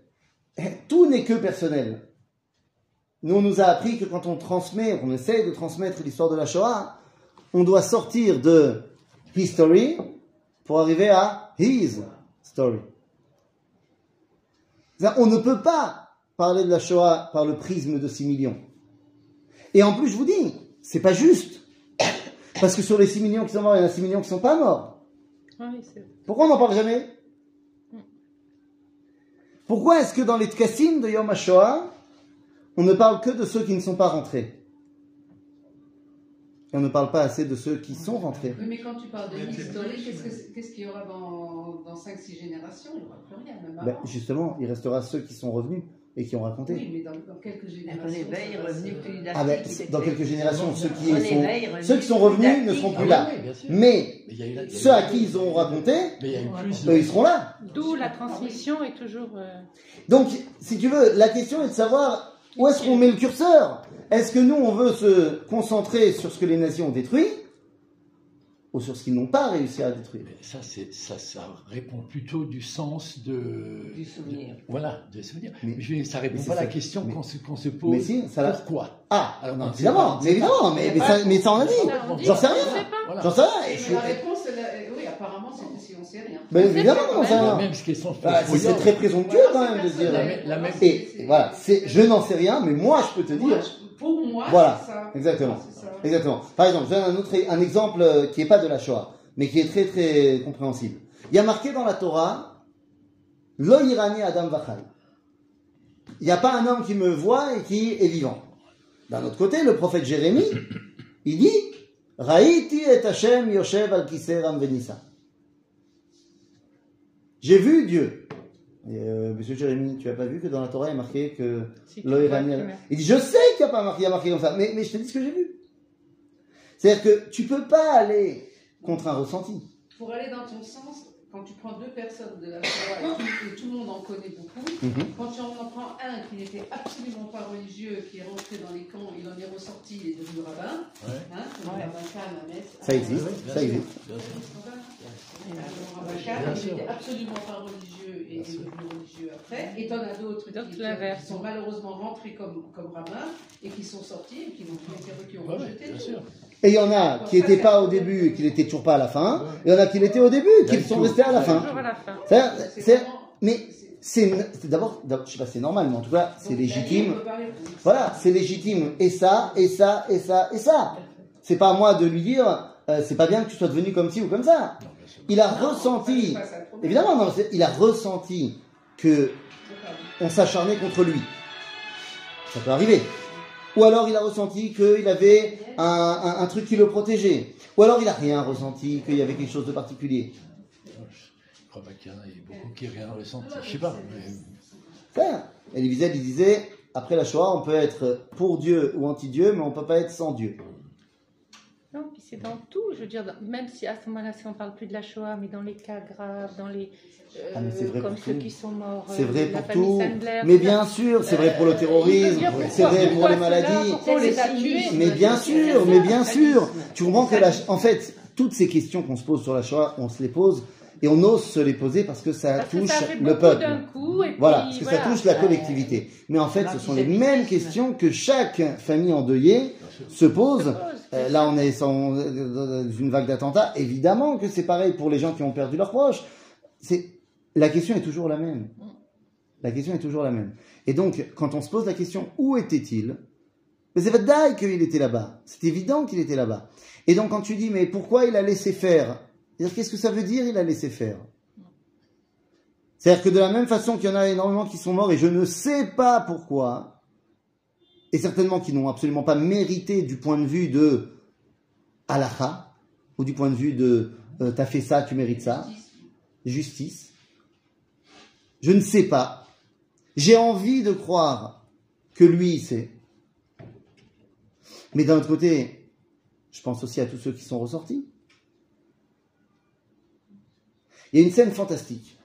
Tout n'est que personnel. Nous, on nous a appris que quand on transmet, on essaye de transmettre l'histoire de la Shoah, on doit sortir de history pour arriver à his story. On ne peut pas parler de la Shoah par le prisme de 6 millions. Et en plus, je vous dis, c'est pas juste. Parce que sur les 6 millions qui sont morts, il y en a 6 millions qui sont pas morts. Oui, c'est Pourquoi on n'en parle jamais? Pourquoi est-ce que dans les Tkassim de Yom HaShoah, on ne parle que de ceux qui ne sont pas rentrés? Et on ne parle pas assez de ceux qui sont rentrés Oui, mais quand tu parles de l'historique, qu'est-ce que c'est- qu'est-ce qu'il y aura dans, dans 5-6 générations? Il n'y aura plus rien, même Ben, avant. Justement, il restera ceux qui sont revenus et qui ont raconté. Oui, mais dans, quelques générations. Revenu Ah ben, dynastique. dans quelques générations, ceux qui, sont, revenu ceux qui sont revenus ne seront Ah plus là. oui, sûr. Mais eu eu ceux à qui ils ont raconté, eux, ils seront là. D'où la transmission est toujours. euh, Donc, si tu veux, la question est de savoir où est-ce qu'on met le curseur? Est-ce que nous, on veut se concentrer sur ce que les nazis ont détruit ou sur ce qu'ils n'ont pas réussi à détruire? Mais ça, c'est, ça, ça répond plutôt du sens de. Du souvenir. de- voilà, des souvenirs. Mais- Mais, ça répond mais c'est pas à la question Mais- qu'on se, pose. Mais si, ça Pourquoi? Ah, Alors, non, non, c'est évidemment, pas- mais évidemment, mais, mais ça, mais ça on a dit. on J'en sais on rien. sait. J'en sais rien. Mais la réponse, elle Mais évidemment, on Ouais. sait rien. même question se pose Bah, pour c'est c'est très présomptueux quand même de dire. La même- Et, voilà, c'est, je n'en sais rien, mais moi je peux te dire. Je- pour moi, Voilà. c'est ça. Exactement. Ça. Exactement. Par exemple, je donne un autre un exemple euh, qui n'est pas de la Shoah, mais qui est très très compréhensible. Il y a marqué dans la Torah, Lo irani Adam vachal. Il n'y a pas un homme qui me voit et qui est vivant. D'un autre côté, le prophète Jérémie, il dit, Raïti et Hashem Yoshev al venissa. J'ai vu Dieu. Et, euh, Monsieur Jérémie, tu n'as pas vu que dans la Torah il y a marqué que Si. Il dit, je sais qu'il n'y a pas marqué, il y a marqué comme ça, mais, mais je te dis ce que j'ai vu. C'est-à-dire que tu peux pas aller contre un ressenti. Pour aller dans ton sens, quand tu prends deux personnes de la Torah et tout, et tout le monde en connaît beaucoup, Mhm. quand tu en prends un qui n'était absolument pas religieux, qui est rentré dans les camps, il en est ressorti, il est devenu rabbin, Ouais. hein, comme Ouais. rabbin Kahn à Metz. Ça existe, Bien ça sûr, existe. N'était absolument pas religieux et devenu religieux après. Et t'en as d'autres D'autres qui, qui l'inverse. sont malheureusement rentrés comme, comme rabbins et qui sont sortis et qui ont- qui ont Ouais, ouais, rejeté bien tout. sûr. Et il y en a qui n'étaient pas au début et qui n'étaient toujours pas à la fin. Il y en a qui l'étaient au début et qui sont restés à la fin. C'est- mais c'est d'abord, je sais pas, c'est normal, mais en tout cas, c'est légitime. Voilà, c'est légitime. Et ça, et ça, et ça, et ça. C'est pas à moi de lui dire, euh, c'est pas bien que tu sois devenu comme ci ou comme ça. Non. Il a Non, ressenti, évidemment, non, il a ressenti que on s'acharnait contre lui. Ça peut arriver. Ou alors il a ressenti qu'il avait un, un- un truc qui le protégeait. Ou alors il a rien ressenti, qu'il y avait quelque chose de particulier. Je crois pas qu'il y en a beaucoup qui n'ont rien ressenti. Je sais pas. mais-. Elie Wiesel, il disait, après la Shoah, on peut être pour Dieu ou anti-Dieu, mais on peut pas être sans Dieu. Puis c'est dans tout. Je veux dire, dans- même si à ce moment-là, si on parle plus de la Shoah, mais dans les cas graves, dans les. euh, Ah, mais c'est vrai comme pour ceux tout. qui sont morts. C'est euh, vrai la pour famille tout. Sandler, Mais bien sûr, c'est vrai pour le Euh, terrorisme, c'est vrai pour les maladies. Mais bien sûr, mais bien sûr. Tu comprends que la, en fait, toutes ces questions qu'on se pose sur la Shoah, on se les pose et on ose se les poser parce que ça Parce que touche ça le peuple. d'un coup, et Voilà, puis, parce que voilà. ça touche la collectivité. Mais en fait, ce sont les mêmes questions que chaque famille endeuillée se pose. Euh, là, on est sans- dans une vague d'attentats. Évidemment que c'est pareil pour les gens qui ont perdu leurs proches. C'est la question est toujours la même. La question est toujours la même. Et donc, quand on se pose la question où était-il? Mais c'est vrai qu'il était là-bas. C'est évident qu'il était là-bas. Et donc, quand tu dis mais pourquoi il a laissé faire? Qu'est-ce que ça veut dire Il a laissé faire? C'est-à-dire que de la même façon qu'il y en a énormément qui sont morts et je ne sais pas pourquoi, et certainement qui n'ont absolument pas mérité du point de vue de halakha, ou du point de vue de euh, t'as fait ça, tu mérites ça, justice. Je ne sais pas. J'ai envie de croire que lui il sait. Mais d'un autre côté, je pense aussi à tous ceux qui sont ressortis. Il y a une scène fantastique,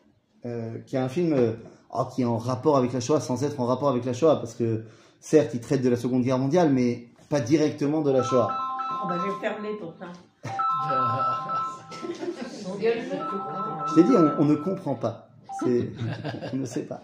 euh, qui est un film euh, oh, qui est en rapport avec la Shoah, sans être en rapport avec la Shoah, parce que certes, il traite de la Seconde Guerre mondiale, mais pas directement de la Shoah. Oh, bah, je vais fermer pourtant. Je t'ai dit, on, on ne comprend pas. C'est- on ne sait pas.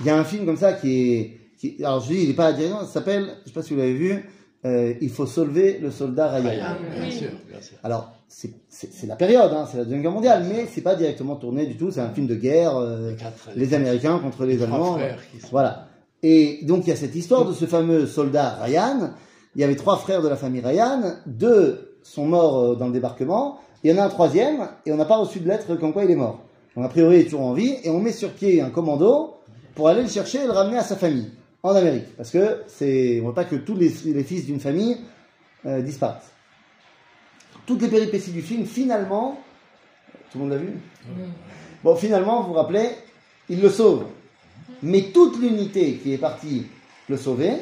Il y a un film comme ça qui est. qui- alors je dis, il n'est pas directement, ça s'appelle, je ne sais pas si vous l'avez vu, euh, Il faut sauver le soldat Ryan. Ryan, bien sûr, bien sûr. Alors, c'est c'est- c'est la période, hein, c'est la Deuxième Guerre mondiale, mais c'est pas directement tourné du tout, c'est un film de guerre, euh, Les quatre- les Américains contre les trois Allemands. frères qui sont- Voilà. Et donc il y a cette histoire de ce fameux soldat Ryan. Il y avait trois frères de la famille Ryan, deux sont morts euh, dans le débarquement, il y en a un troisième, et on n'a pas reçu de lettre comme quoi il est mort. Donc a priori il est toujours en vie, et on met sur pied un commando pour aller le chercher et le ramener à sa famille, en Amérique. Parce que c'est, on veut pas que tous les, les fils d'une famille euh, disparaissent. Toutes les péripéties du film, finalement, tout le monde l'a vu? Bon, finalement, vous vous rappelez, il le sauve. Mais toute l'unité qui est partie le sauver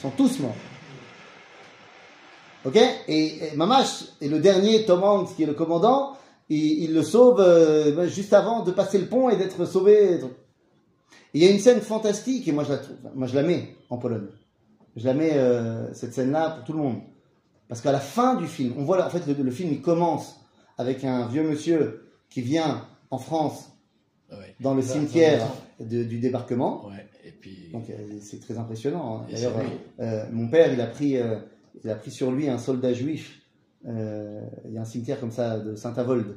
sont tous morts. Ok? Et, Mamash est le dernier, Tom qui est le commandant, il, il le sauve euh, ben, juste avant de passer le pont et d'être sauvé. Il y a une scène fantastique, et moi je la trouve, moi je la mets en Pologne. Je la mets, euh, cette scène-là, pour tout le monde. Parce qu'à la fin du film, on voit, en fait, le, le film, il commence avec un vieux monsieur qui vient en France Ouais. dans le cimetière de- du débarquement. Ouais, et puis. Donc euh, c'est très impressionnant. hein. D'ailleurs, lui. euh, mon père, il a pris, euh, il a pris sur lui un soldat juif. Euh, il y a un cimetière comme ça de Saint-Avold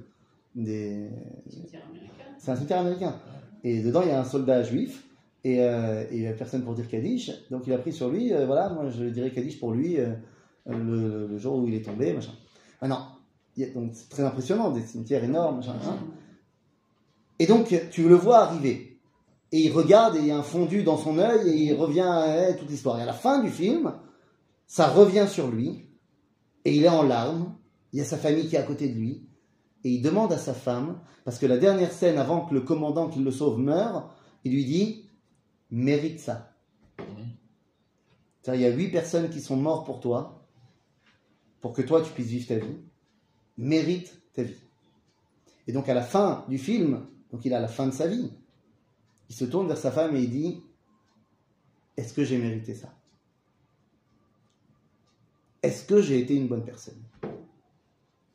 des, Cimetière américain. c'est un cimetière américain. Et dedans, il y a un soldat juif. Et, euh, et il n'y a personne pour dire Kaddish. Donc il a pris sur lui, euh, voilà, moi je dirais Kaddish pour lui euh, le, le jour où il est tombé, machin. Ah a- donc c'est très impressionnant, des cimetières énormes, machin. hein. Et donc tu le vois arriver. Et il regarde et il y a un fondu dans son œil et il revient à toute l'histoire. Et à la fin du film, ça revient sur lui et il est en larmes. Il y a sa famille qui est à côté de lui et il demande à sa femme, parce que la dernière scène avant que le commandant qui le sauve meure, il lui dit mérite ça. Il y a huit personnes qui sont mortes pour toi, pour que toi tu puisses vivre ta vie. Mérite ta vie. Et donc à la fin du film, donc il à la fin de sa vie, il se tourne vers sa femme et il dit Est-ce que j'ai mérité ça? Est-ce que j'ai été une bonne personne?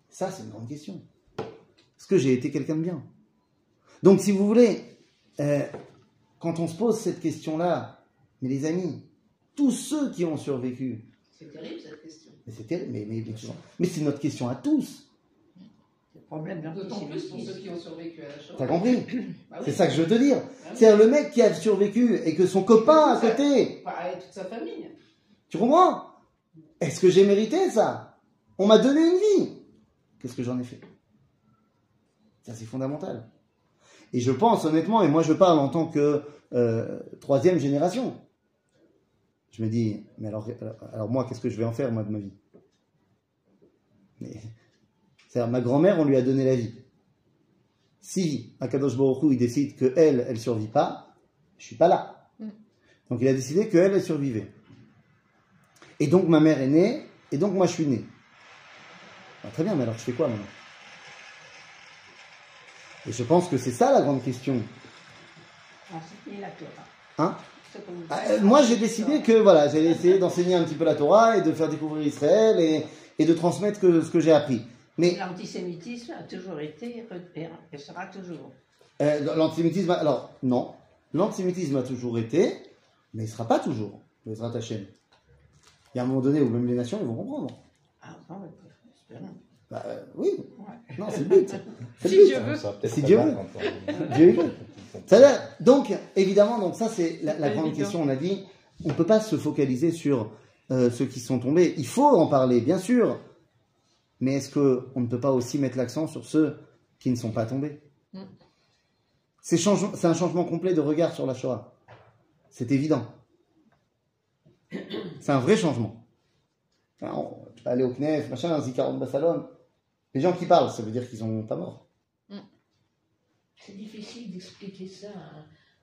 Ça, c'est une grande question. Est-ce que j'ai été quelqu'un de bien? Donc, si vous voulez, euh, quand on se pose cette question-là, mais les amis, tous ceux qui ont survécu, C'est terrible cette question. mais c'est terrible, mais, mais, mais, mais c'est notre question à tous. Problème D'autant plus pour ceux qui ont survécu à la Shoah. T'as compris Bah oui. C'est ça que je veux te dire. Ah oui. C'est le mec qui a survécu et que son copain à côté, Bah, et toute sa famille. tu comprends Est-ce que j'ai mérité ça On m'a donné une vie. Qu'est-ce que j'en ai fait Ça, c'est fondamental. Et je pense honnêtement, et moi je parle en tant que euh, troisième génération, je me dis, mais alors, alors moi, qu'est-ce que je vais en faire, moi, de ma vie? Mais, C'est-à-dire, ma grand-mère, on lui a donné la vie. Si Akadosh Baruch Hu, il décide que elle, elle survit pas, je suis pas là. Mm. Donc il a décidé que elle, elle survivait. Et donc ma mère est née, et donc moi je suis né. Ah, très bien, mais alors je fais quoi maintenant? Et je pense que c'est ça la grande question. Enseigner la Torah? Hein? Ah, euh, moi j'ai décidé que voilà, j'allais essayer d'enseigner un petit peu la Torah et de faire découvrir Israël et, et de transmettre que, ce que j'ai appris. Mais L'antisémitisme a toujours été et sera toujours. euh, l'antisémitisme, alors non, l'antisémitisme a toujours été, mais il ne sera pas toujours. Il sera. Il y a un moment donné où même les nations ils vont comprendre. Ah, bon, espérons. Bah, euh, oui, Ouais. non, c'est le but. C'est le Si but. Dieu veut. Si Dieu veut. Dieu est bon. C'est-à-dire, donc, évidemment, donc ça c'est la, grande évident. question. On a dit, on ne peut pas se focaliser sur euh, ceux qui sont tombés. Il faut en parler, bien sûr. Mais est-ce que on ne peut pas aussi mettre l'accent sur ceux qui ne sont pas tombés? Mm. C'est change- un changement complet de regard sur la Shoah. C'est évident. C'est un vrai changement. Enfin, on- tu peux aller au CNEF, machin, Zikaron Bassalon. Les gens qui parlent, ça veut dire qu'ils sont pas morts. C'est difficile d'expliquer ça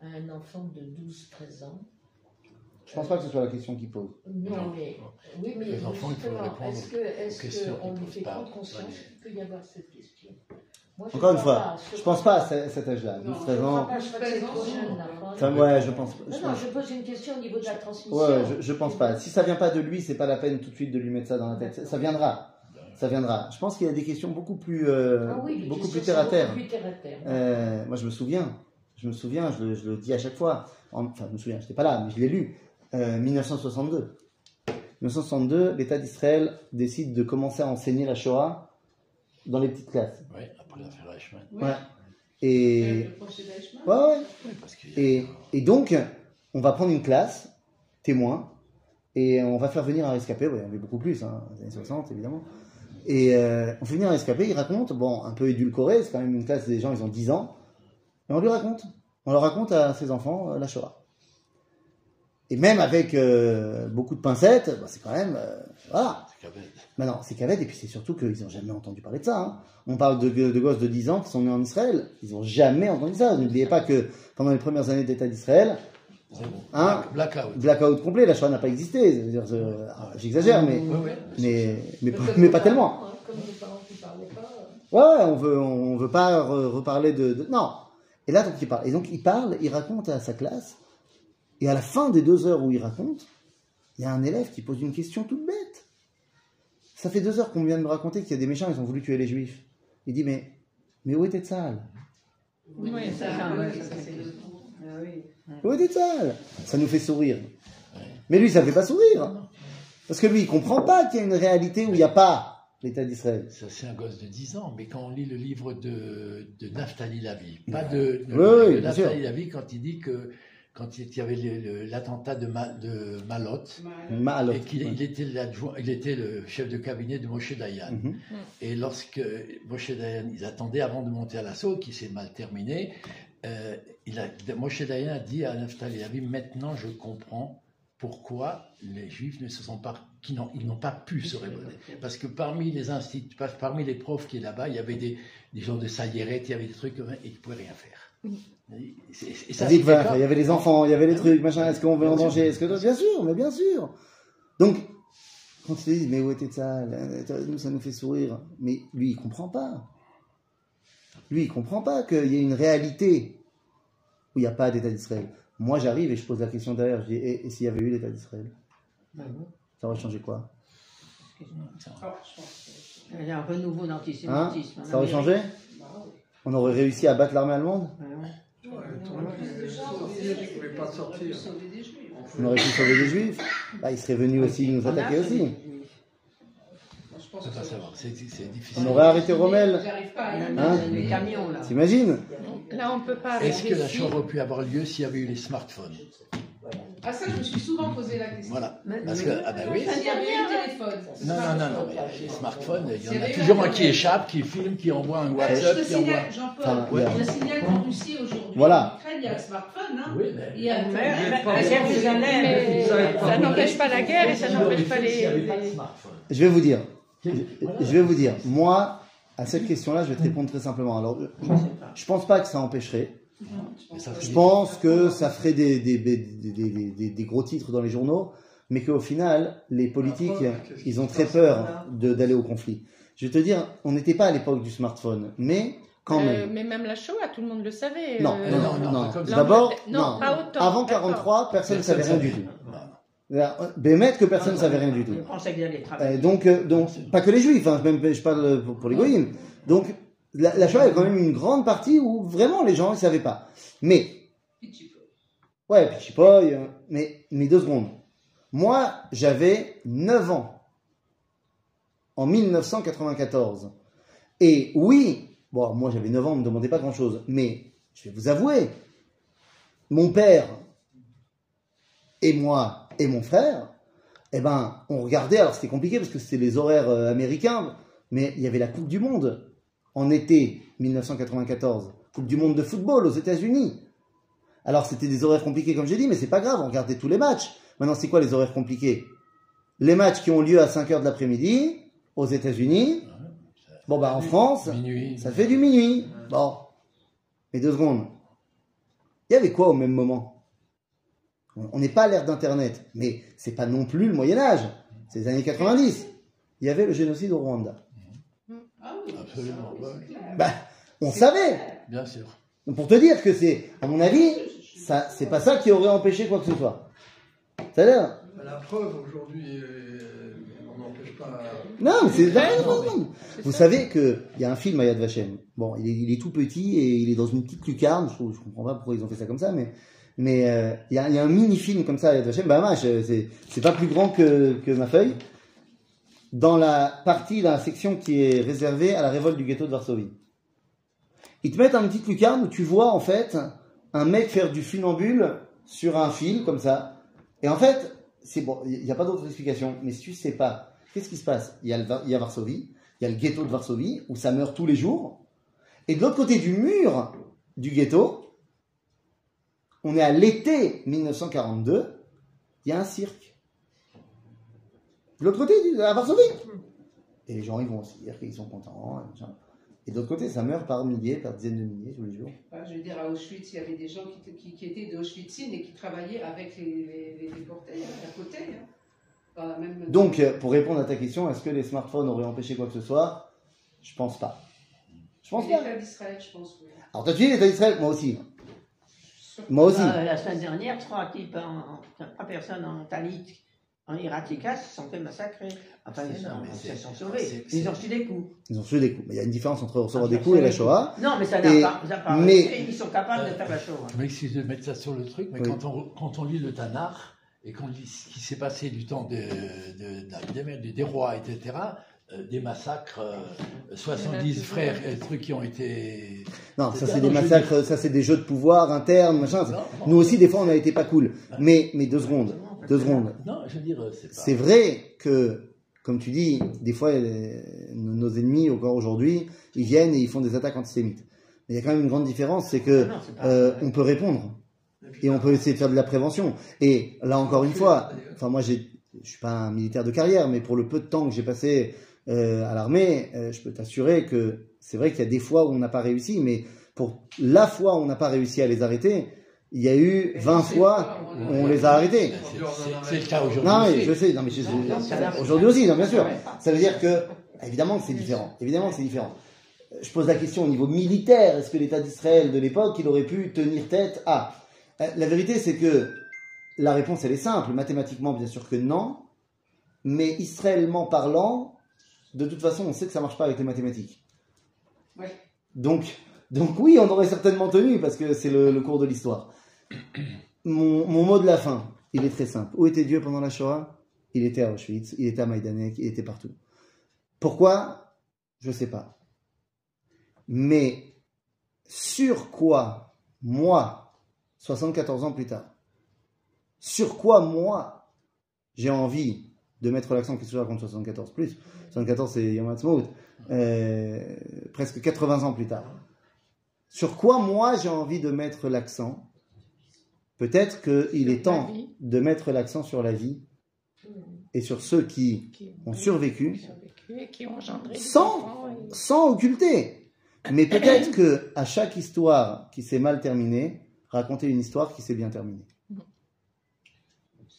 à, un- à un enfant de 12-13 ans. Je pense pas que ce soit la question qu'ils posent. Non, mais oui, mais Les enfants, est-ce que est-ce questions qu'on lui fait pas. prendre conscience qu'il peut y avoir cette question? Moi, je Encore une fois, pas, je pense pas à ce- cet âge-là, Non, 12, Je 13 crois ans. pas, je crois que c'est trop jeune, là. Enfin, ouais, je pense. je Non, non, je pose une question au niveau de la transmission. Ouais, je, je pense pas. Si ça vient pas de lui, c'est pas la peine tout de suite de lui mettre ça dans la tête. Ça, ça viendra. Ça viendra. Je pense qu'il y a des questions beaucoup plus, euh, Ah oui, beaucoup plus terre à terre. beaucoup plus terre à terre. Euh, moi, je me souviens. Je me souviens. Je le, je le dis à chaque fois. En- enfin, je me souviens. J'étais pas là, mais je l'ai lu. Euh, 1962. 1962, l'État d'Israël décide de commencer à enseigner la Shoah dans les petites classes. Oui, après l'affaire Eichmann. Ouais. Et Le ouais, ouais. Oui, parce qu'il y a- Et, et donc, on va prendre une classe, témoin, et on va faire venir un rescapé, ouais, il y en avait beaucoup plus, hein, les années 60 évidemment. Et euh, on fait venir un rescapé, il raconte, bon, un peu édulcoré, c'est quand même une classe des gens, ils ont 10 ans, et on lui raconte. On leur raconte à ses enfants euh, la Shoah. Et même avec euh, beaucoup de pincettes, bah, c'est quand même. euh, voilà. Maintenant, c'est Kaved, et puis c'est surtout qu'ils n'ont jamais entendu parler de ça. hein. On parle de, de gosses de 10 ans qui sont nés en Israël. Ils n'ont jamais entendu ça. N'oubliez pas que pendant les premières années d'État d'Israël, Hein Black- Blackout. blackout complet, la Shoah n'a pas existé. Euh, J'exagère, mais, Oui, oui. mais, mais, pas, mais tellement. hein, Comme nos parents qui parlaient pas. Ouais, on veut, on veut pas re- reparler de, de- Non. Et là, donc, il parle. Et donc, il parle, il raconte à sa classe. Et à la fin des deux heures où il raconte, il y a un élève qui pose une question toute bête. Ça fait deux heures qu'on vient de me raconter qu'il y a des méchants, ils ont voulu tuer les juifs. Il dit, mais, mais où était Tzahal Oui, Ah oui. Où était Tzahal Ça nous fait sourire. Mais lui, ça ne fait pas sourire. Parce que lui, il comprend pas qu'il y a une réalité où il n'y a pas l'État d'Israël. Ça, c'est un gosse de 10 ans, mais quand on lit le livre de, de Naftali Lavi, pas de, de, Oui, oui, de bien sûr. Naftali Lavi, quand il dit que quand il y avait l'attentat de, Ma- de Malotte, et qu'il Ouais. il était, l'adjoint- il était le chef de cabinet de Moshe Dayan. Mhm. Et lorsque Moshe Dayan, ils attendaient avant de monter à l'assaut, qui s'est mal terminé, euh, il a, Moshe Dayan a dit à Naftali Lavi, maintenant je comprends pourquoi les Juifs ne se sont pas, qui n'ont, ils n'ont pas pu se révolter. Parce que parmi les instituts, parmi les profs qui est là-bas, il y avait des, des gens de Sayeret, il y avait des trucs et ils ne pouvaient rien faire. Et, c'est- et ça, Ça dit que, il y avait les enfants, il y avait les trucs, machin, est-ce qu'on veut en danger? Est-ce que bien sûr, mais bien sûr. Donc, quand ils te disent, mais où était ça? Nous, ça nous fait sourire. Mais lui, il comprend pas. Lui, il comprend pas qu'il y ait une réalité où il n'y a pas d'État d'Israël. Moi, j'arrive et je pose la question derrière. Je dis, et, et s'il y avait eu l'État d'Israël? Ça aurait changé quoi? Il y a un renouveau Hein? d'antisémitisme. en Ça aurait changé? On aurait réussi à battre l'armée allemande Ouais, des. On aurait pu sauver les juifs bah, Ils seraient venus aussi nous attaquer aussi. On que peut pas ça- savoir, c'est, c'est difficile. On aurait arrêté Rommel. Hein les camions, là. T'imagines Là, on peut pas Est-ce que la. Shoah aurait pu avoir lieu s'il y avait eu les smartphones? Ah, ça, je me suis souvent posé la question. Voilà. Parce que, ah ben oui. S'il y avait eu le téléphone. Non, non, non, non, mais les smartphones, il y en a toujours un qui échappe, qui filme, qui envoie un WhatsApp, je te qui envoie. signale, Jean-Paul, il je signale qu'en Russie aujourd'hui, Voilà. en Ukraine, il y a le smartphone. Hein. Oui, mais. Il y a Mais- Internet. mais- pas mais beaucoup. Jérusalem, Mais Vous avez pas ça n'empêche pas la guerre et ça n'empêche pas les. Je vais vous dire. Voilà. Je vais vous dire. Moi, à cette question-là, je vais te répondre très simplement. Alors, je- je pense pas que ça empêcherait. Je pense que ça ferait des, des, des, des- des- des- des gros titres dans les journaux, mais qu'au final, les politiques, ils ont très peur d'aller au conflit. Je vais te dire, on n'était pas à l'époque du smartphone, mais quand Euh, même. mais même la Shoah, tout le monde le savait. Non, euh, non, non, non, non, non. comme ça. D'abord, Non, Avant d'accord. 43, personne ne savait rien du tout. Bémet que personne ne savait rien du tout. Pensais qu'il allait Euh, donc, donc, pas que les juifs, hein, même je parle pour, pour les goyim. Donc, la, la Shoah est quand même une grande partie où vraiment les gens ne savaient pas. Mais, ouais, Pichipoy, euh, mais, mais deux secondes. Moi, j'avais 9 ans en 1994. Et oui, bon, moi j'avais 9 ans, on ne me demandait pas grand chose, mais je vais vous avouer, mon père et moi et mon frère, eh ben, on regardait, alors c'était compliqué parce que c'était les horaires euh, américains, mais il y avait la Coupe du Monde en été 1994, Coupe du Monde de football aux États-Unis. Alors c'était des horaires compliqués comme j'ai dit, mais c'est pas grave, on regardait tous les matchs. Maintenant, c'est quoi les horaires compliqués? Les matchs qui ont lieu à 5 heures de l'après-midi aux États-Unis. Bon, bah en France, Minuit. ça fait du minuit. Bon. Mais deux secondes. Il y avait quoi au même moment? On n'est pas à l'ère d'Internet, mais c'est pas non plus le Moyen-Âge. C'est les années 90. Il y avait le génocide au Rwanda. Ah oui, Absolument, ça, clair. Bah, on savait. Bien sûr. Donc, pour te dire que c'est, à mon avis, ça, c'est pas ça qui aurait empêché quoi que ce soit. C'est-à-dire, La preuve, aujourd'hui, euh, on n'empêche pas. non, mais c'est. C'est Vous ça. savez que il y a un film à Yad Vashem. Bon, il est, il est tout petit et il est dans une petite lucarne. Je, je comprends pas pourquoi ils ont fait ça comme ça, mais mais euh, il, y a, y a un mini film comme ça à Yad Vashem. Bah, je- c'est c'est pas plus grand que que ma feuille. Dans la partie, la section qui est réservée à la révolte du ghetto de Varsovie, ils te mettent une petite lucarne où tu vois en fait un mec faire du funambule sur un fil comme ça. Et en fait, c'est bon, il n'y a pas d'autre explication. Mais si tu sais pas, qu'est-ce qui se passe? Il y a Varsovie, il y a le ghetto de Varsovie où ça meurt tous les jours. Et de l'autre côté du mur du ghetto, on est à l'été 1942, il y a un cirque. De l'autre côté, à Varsovie. Et les gens, ils vont au cirque, ils sont contents. et de l'autre côté, ça meurt par milliers, par dizaines de milliers tous les jours. Bah, je veux dire, à Auschwitz, il y avait des gens qui, qui, qui étaient d'Auschwitzine et qui travaillaient avec les, les, les déportés à côté. hein. Dans la même... Donc, euh, pour répondre à ta question, est-ce que les smartphones auraient empêché quoi que ce soit? Je pense pas. Je pense pas. L'État d'Israël, je pense, oui. Alors, t'as tué l'État d'Israël? Moi aussi. Moi aussi. Euh, la semaine dernière, trois types, en, trois personnes en Talit, en Iratika, se sont fait massacrer. Enfin, ils, Non, mais ils se sont sauvés. Ils ont reçu des coups. Ils ont reçu des coups. Mais il y a une différence entre recevoir Ah, des coups et la Shoah. Non, mais ça Et- n'a pas, ça n'a pas mais- arrêté. Ils sont capables de faire la chose. Je m'excuse de mettre ça sur le truc, mais Oui. quand, on, quand on lit le Tanar et qu'on lit ce qui s'est passé du temps de, de, de- des- des rois, etc., euh, des massacres, euh, 70 frères, euh, trucs qui ont été. Non, ça c'est des massacres, ça c'est des jeux de pouvoir internes, machin. Non, non. Nous aussi, des fois, on a été pas cool. Mais, mais deux secondes, deux secondes. Non, je veux dire, euh, c'est pas. C'est vrai que, comme tu dis, des fois, euh, nos ennemis, encore aujourd'hui, ils viennent et ils font des attaques antisémites. Mais il y a quand même une grande différence, c'est que euh, on peut répondre et on peut essayer de faire de la prévention. Et là, encore une fois, enfin moi, j'ai, je suis pas un militaire de carrière, mais pour le peu de temps que j'ai passé euh, à l'armée, euh, je peux t'assurer que c'est vrai qu'il y a des fois où on n'a pas réussi, mais pour la fois où on n'a pas réussi à les arrêter, il y a eu 20 fois où on les a arrêtés. C'est- le cas aujourd'hui. Non, mais je sais, non, mais je- je- aujourd'hui aussi, non, bien sûr. Ça veut dire que, évidemment que c'est différent. Évidemment c'est différent. Euh, Je pose la question au niveau militaire. Est-ce que l'État d'Israël de l'époque, il aurait pu tenir tête à? Euh, La vérité, c'est que la réponse, elle est simple. Mathématiquement, bien sûr que non. Mais israélement parlant, de toute façon, on sait que ça marche pas avec les mathématiques. Ouais. Donc, donc oui, on aurait certainement tenu parce que c'est le, le cours de l'histoire. Mon, mot de la fin, il est très simple. Où était Dieu pendant la Shoah? Il était à Auschwitz, il était à Majdanek, il était partout. Pourquoi? Je ne sais pas. Mais sur quoi, moi, 74 ans plus tard, sur quoi, moi, j'ai envie de mettre l'accent, que je raconte 74 plus? 74 c'est Yom euh, presque 80 ans plus tard. Sur quoi, moi, j'ai envie de mettre l'accent Peut-être qu'il est temps de mettre l'accent sur la vie et sur ceux qui Qui ont survécu survécu et qui ont Sans- et- sans occulter. Mais peut-être que à chaque histoire qui s'est mal terminée, raconter une histoire qui s'est bien terminée.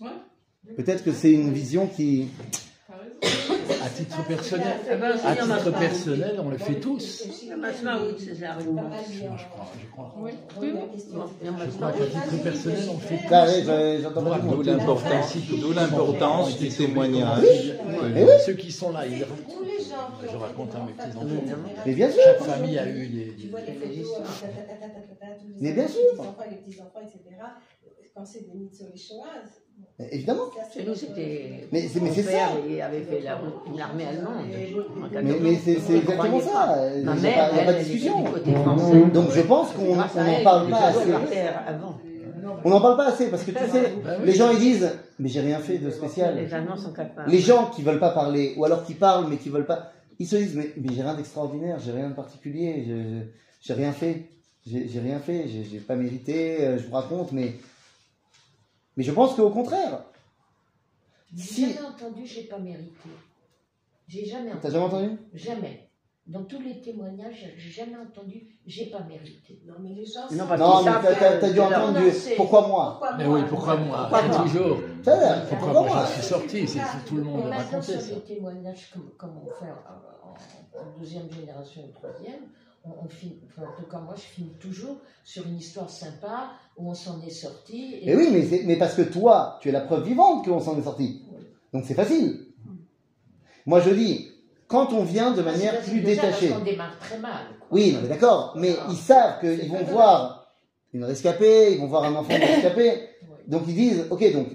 Ouais, Peut-être que c'est une vision qui. À titre personnel, Ah ben, à titre personnel, on le fait tous. Ça. Je crois, je qu'à titre personnel, on le fait tous. Ah, le D'où l'importance, d'où l'importance du témoignage. Eh oui. Ceux qui sont là, ils je raconte à mes petits-enfants. Mais bien sûr. Chaque famille a eu des. Tu vois les photos tous les Mais bien sûr. les petits-enfants, etc. Quand c'est des mythes sur les Évidemment. Chez nous, c'était. Mais c'est- mais ça. Il avait fait la- une armée allemande. Mais, 14 mais c'est exactement ça. Il n'y Ma a, mère, pas- il y a elle, pas de discussion. du côté français. Donc je pense qu'on n'en parle pas assez. avant. On n'en parle pas assez parce que tu sais, les gens ils disent Mais j'ai rien fait de spécial. Les Allemands sont capables. Les gens qui veulent pas parler, ou alors qui parlent mais qui veulent pas, ils se disent mais, mais j'ai rien d'extraordinaire, j'ai rien de particulier, je- j'ai rien fait, j'ai j'ai rien fait, j'ai j'ai pas mérité, euh, je vous raconte, mais mais je pense qu'au contraire, J'ai Si- jamais entendu, j'ai pas mérité. J'ai jamais t'as entendu. jamais entendu Jamais. Dans tous les témoignages, j'ai jamais entendu, j'ai pas mérité. Non, mais les gens. Non, parce Non, mais t'as- t'as t'as dû entendre du pourquoi moi Pourquoi Mais moi oui, pourquoi moi Pourquoi moi Toujours. Pourquoi pourquoi moi j'en suis sorti C'est tout le monde Et me racontait sur ça. les témoignages, comme, comme on fait en, en- en deuxième génération ou troisième, on, on enfin, en tout cas moi, je finis toujours sur une histoire sympa où on s'en est sorti. Mais oui, mais, parce que toi, tu es la preuve vivante qu'on s'en est sorti. Donc c'est facile. Moi je dis, quand on vient de manière plus déjà détachée. Parce qu'on démarre très mal. quoi. Oui, non, mais d'accord, mais ils savent qu'ils vont voir une rescapée, ils vont voir un enfant rescapé, donc ils disent, ok, donc,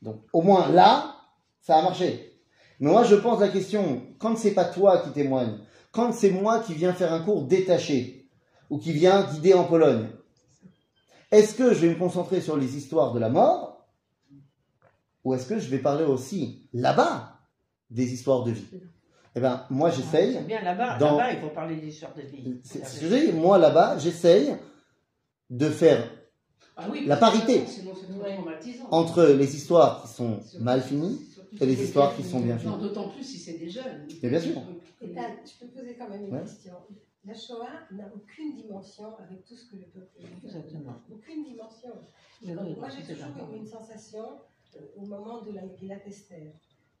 donc au moins là, ça a marché. Mais moi, je pense la question, quand c'est pas toi qui témoigne, quand c'est moi qui viens faire un cours détaché, ou qui vient guider en Pologne, est-ce que je vais me concentrer sur les histoires de la mort, ou est-ce que je vais parler aussi là-bas des histoires de vie? Eh bien, moi, j'essaye. C'est bien là-bas. Dans- Là-bas, il faut parler des histoires de vie. C'est c'est ce que je dis. Moi, là-bas, j'essaye de faire Ah oui, La parité. Sinon, entre les histoires qui sont mal finies et c'est histoires qui sont bien finies. D'autant plus si c'est des jeunes. Mais bien sûr. Et Dan, je peux poser quand même une Ouais. question. La Shoah n'a aucune dimension avec tout ce que le peuple. Exactement. Aucune dimension. Donc, moi, j'ai toujours eu une sensation euh, au moment de la Megillat Esther.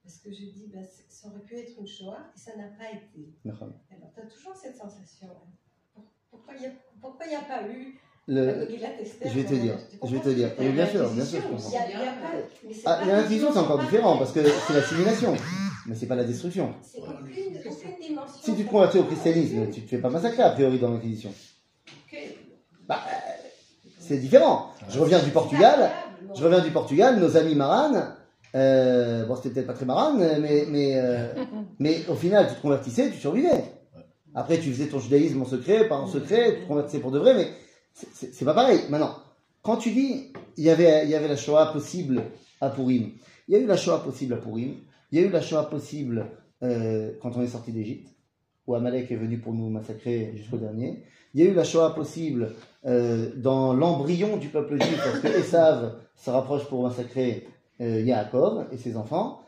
Parce que je dis, ben, ça aurait pu être une Shoah et ça n'a pas été. Alors, tu as toujours cette sensation. hein. Pour- Pourquoi il n'y a, pas eu Le- Esther je vais te dans- dire, je vais te dire. bien sûr, bien sûr, je comprends. Ah, pas l'inquisition, c'est encore différent parce que c'est l'assimilation, mais c'est pas la destruction. Si tu te convertis au christianisme, tu te fais pas massacrer a priori dans l'inquisition. Bah, c'est différent. Je reviens du Portugal. Je reviens du Portugal. Nos amis maranes, Euh, bon, c'était peut-être pas très marrant, mais, mais, euh, mais au final, tu te convertissais, tu survivais. Après, tu faisais ton judaïsme en secret, pas en secret, tu te convertissais pour de vrai, mais c'est- pas pareil. Maintenant, quand tu dis, il y avait, la Shoah possible à Purim, il y a eu la Shoah possible à Purim, il y a eu la Shoah possible euh, quand on est sorti d'Égypte, où Amalek est venu pour nous massacrer jusqu'au dernier. Il y a eu la Shoah possible euh, dans l'embryon du peuple juif, parce que Esav se rapproche pour massacrer euh, Yaakov et ses enfants.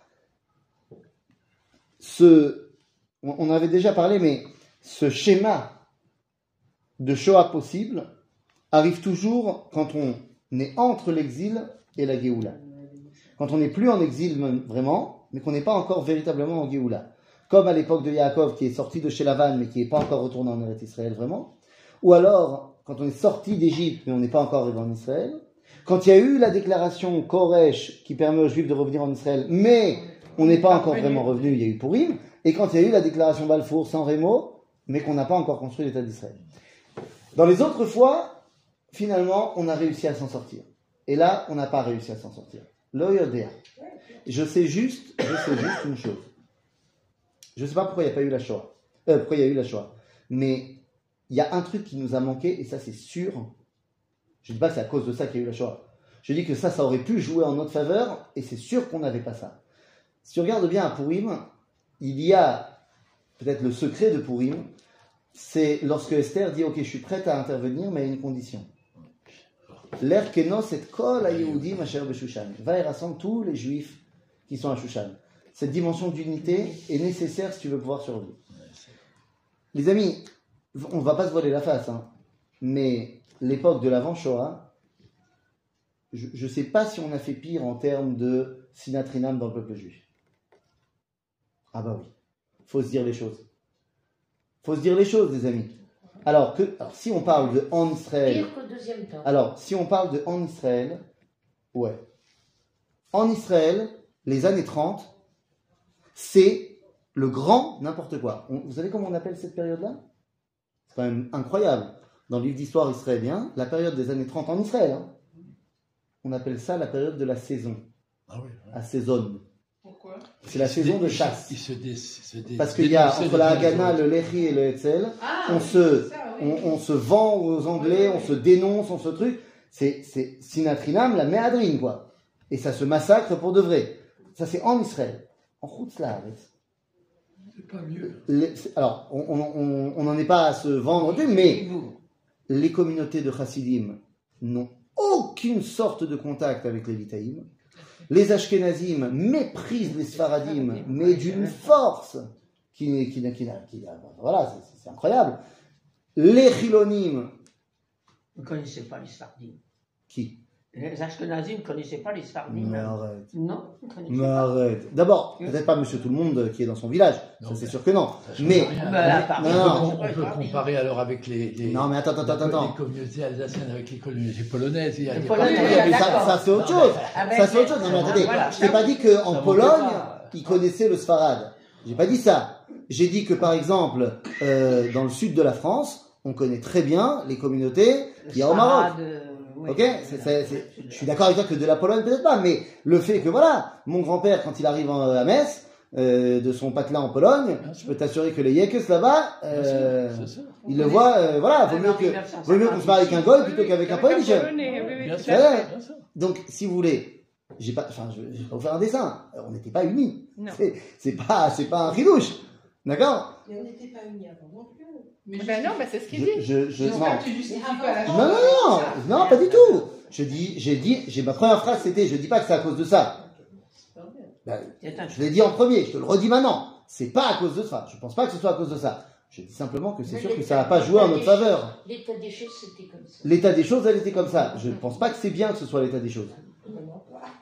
On on avait déjà parlé, mais ce schéma de Shoah possible arrive toujours quand on est entre l'exil et la Géoula. Quand on n'est plus en exil vraiment, mais qu'on n'est pas encore véritablement en Géoula. Comme à l'époque de Yaakov qui est sorti de chez Lavan mais qui n'est pas encore retourné en Eretz Israël vraiment. Ou alors quand on est sorti d'Égypte mais on n'est pas encore arrivé en Israël. Quand il y a eu la déclaration Koresh qui permet aux Juifs de revenir en Israël, mais on n'est pas encore vraiment revenu, il y a eu Purim. Et quand il y a eu la déclaration Balfour sans Rémo, mais qu'on n'a pas encore construit l'État d'Israël. Dans les autres fois, finalement, on a réussi à s'en sortir. Et là, on n'a pas réussi à s'en sortir. L'Oyodéa. Je sais juste, je sais juste une chose. Je ne sais pas pourquoi il n'y a pas eu la Shoah. Euh, pourquoi il y a eu la Shoah. Mais il y a un truc qui nous a manqué, et ça c'est sûr. Je ne dis pas que c'est à cause de ça qu'il y a eu la Shoah. Je dis que ça, ça aurait pu jouer en notre faveur, et c'est sûr qu'on n'avait pas ça. Si tu regardes bien à Purim, il y a peut-être le secret de Purim, c'est lorsque Esther dit Ok, je suis prête à intervenir, mais à une condition. L'air kenos et kol ha-yehudim asher b'Shushan. Va et rassemble tous les juifs qui sont à Shushan. Cette dimension d'unité est nécessaire si tu veux pouvoir survivre. Les amis, on va pas se voiler la face, hein, mais l'époque de l'avant Shoah, je ne sais pas si on a fait pire en termes de sinatrinam dans le peuple juif. Ah bah oui, faut se dire les choses. Faut se dire les choses, les amis. Alors, que, alors si on parle de en Israël, Pire qu'au deuxième temps. alors si on parle de en Israël, ouais. En Israël, les années 30, c'est le grand n'importe quoi. On- vous savez comment on appelle cette période-là? C'est quand même incroyable. Dans le livre d'histoire israélien, la période des années 30 en Israël, hein, on appelle ça la période de la saison. Ah oui, À saison. C'est la saison de chasse. Il se dé- se dé- Parce qu'il y a entre la Haganah, le Lechi et le Hetzel, Ah, on, oui, se, c'est ça, oui. on, on se vend aux Anglais, on se dénonce, on se truc. C'est c'est Sinatrinam, la méadrine, quoi. Et ça se massacre pour de vrai. Ça, c'est en Israël. En Chutzlaaretz. C'est pas mieux. Les- c'est- Alors, on n'en est pas à se vendre, mais les communautés de Chassidim n'ont aucune sorte de contact avec les Litaïm. Les Ashkenazim méprisent les Sfaradim, mais d'une force qui, qui, n'a- qui, voilà, c'est- incroyable. Les Chilonim, Vous ne connaissez pas les Sfardim. qui? Les Ashkenazim ne connaissaient pas les Sfardim. Mais arrête. Non, ils ne connaissaient Mais pas. arrête. D'abord, peut-être pas Monsieur Tout le Monde qui est dans son village, Non, ça c'est sûr que non. Mais. Bah, là, on, peut, on comparer alors avec les, les, non, mais attends, attends, attends, les communautés alsaciennes avec les communautés polonaises. Il y a, Les Polonais, Oui, mais ça, ça, c'est autre Non, chose. Avec Ça c'est autre chose. Non, mais attendez, Voilà. je t'ai pas dit qu'en Pologne, ils connaissaient le Sfarad. J'ai pas dit ça. J'ai dit que par exemple, euh, dans le sud de la France, on connaît très bien les communautés qu'il y a au Maroc. Euh, oui. Ok, c'est- c'est- c'est- je suis d'accord avec toi que de la Pologne peut-être pas, mais le fait que voilà, mon grand-père quand il arrive en- à Metz, euh, de son patelin en Pologne, Bien je sûr. peux t'assurer que les Yekes là-bas, euh, C'est ça. il le voit, euh, voilà, vaut mieux que, 1950. vaut mieux qu'on se marie avec un goy plutôt qu'avec un. Polonais. Donc, si vous voulez, j'ai pas, enfin, je, vais pas vous faire un dessin. On n'était pas unis. C'est- C'est pas, c'est pas un ridouche. D'accord? Mais on n'était pas unis avant non plus. Mais Ben non, ben c'est ce qu'il dit. je, je, non. Tu pas Non, non, non, non, pas du tout. Je dis, j'ai dit, j'ai ma première phrase, c'était, je dis pas que c'est à cause de ça. Ben, je l'ai dit en premier, je te le redis maintenant. C'est pas à cause de ça. Je pense pas que ce soit à cause de ça. Je dis simplement que c'est sûr que ça n'a pas joué en notre faveur. L'état des choses, c'était comme ça. L'état des choses, elle était comme ça. Je ne pense pas que c'est bien que ce soit l'état des choses.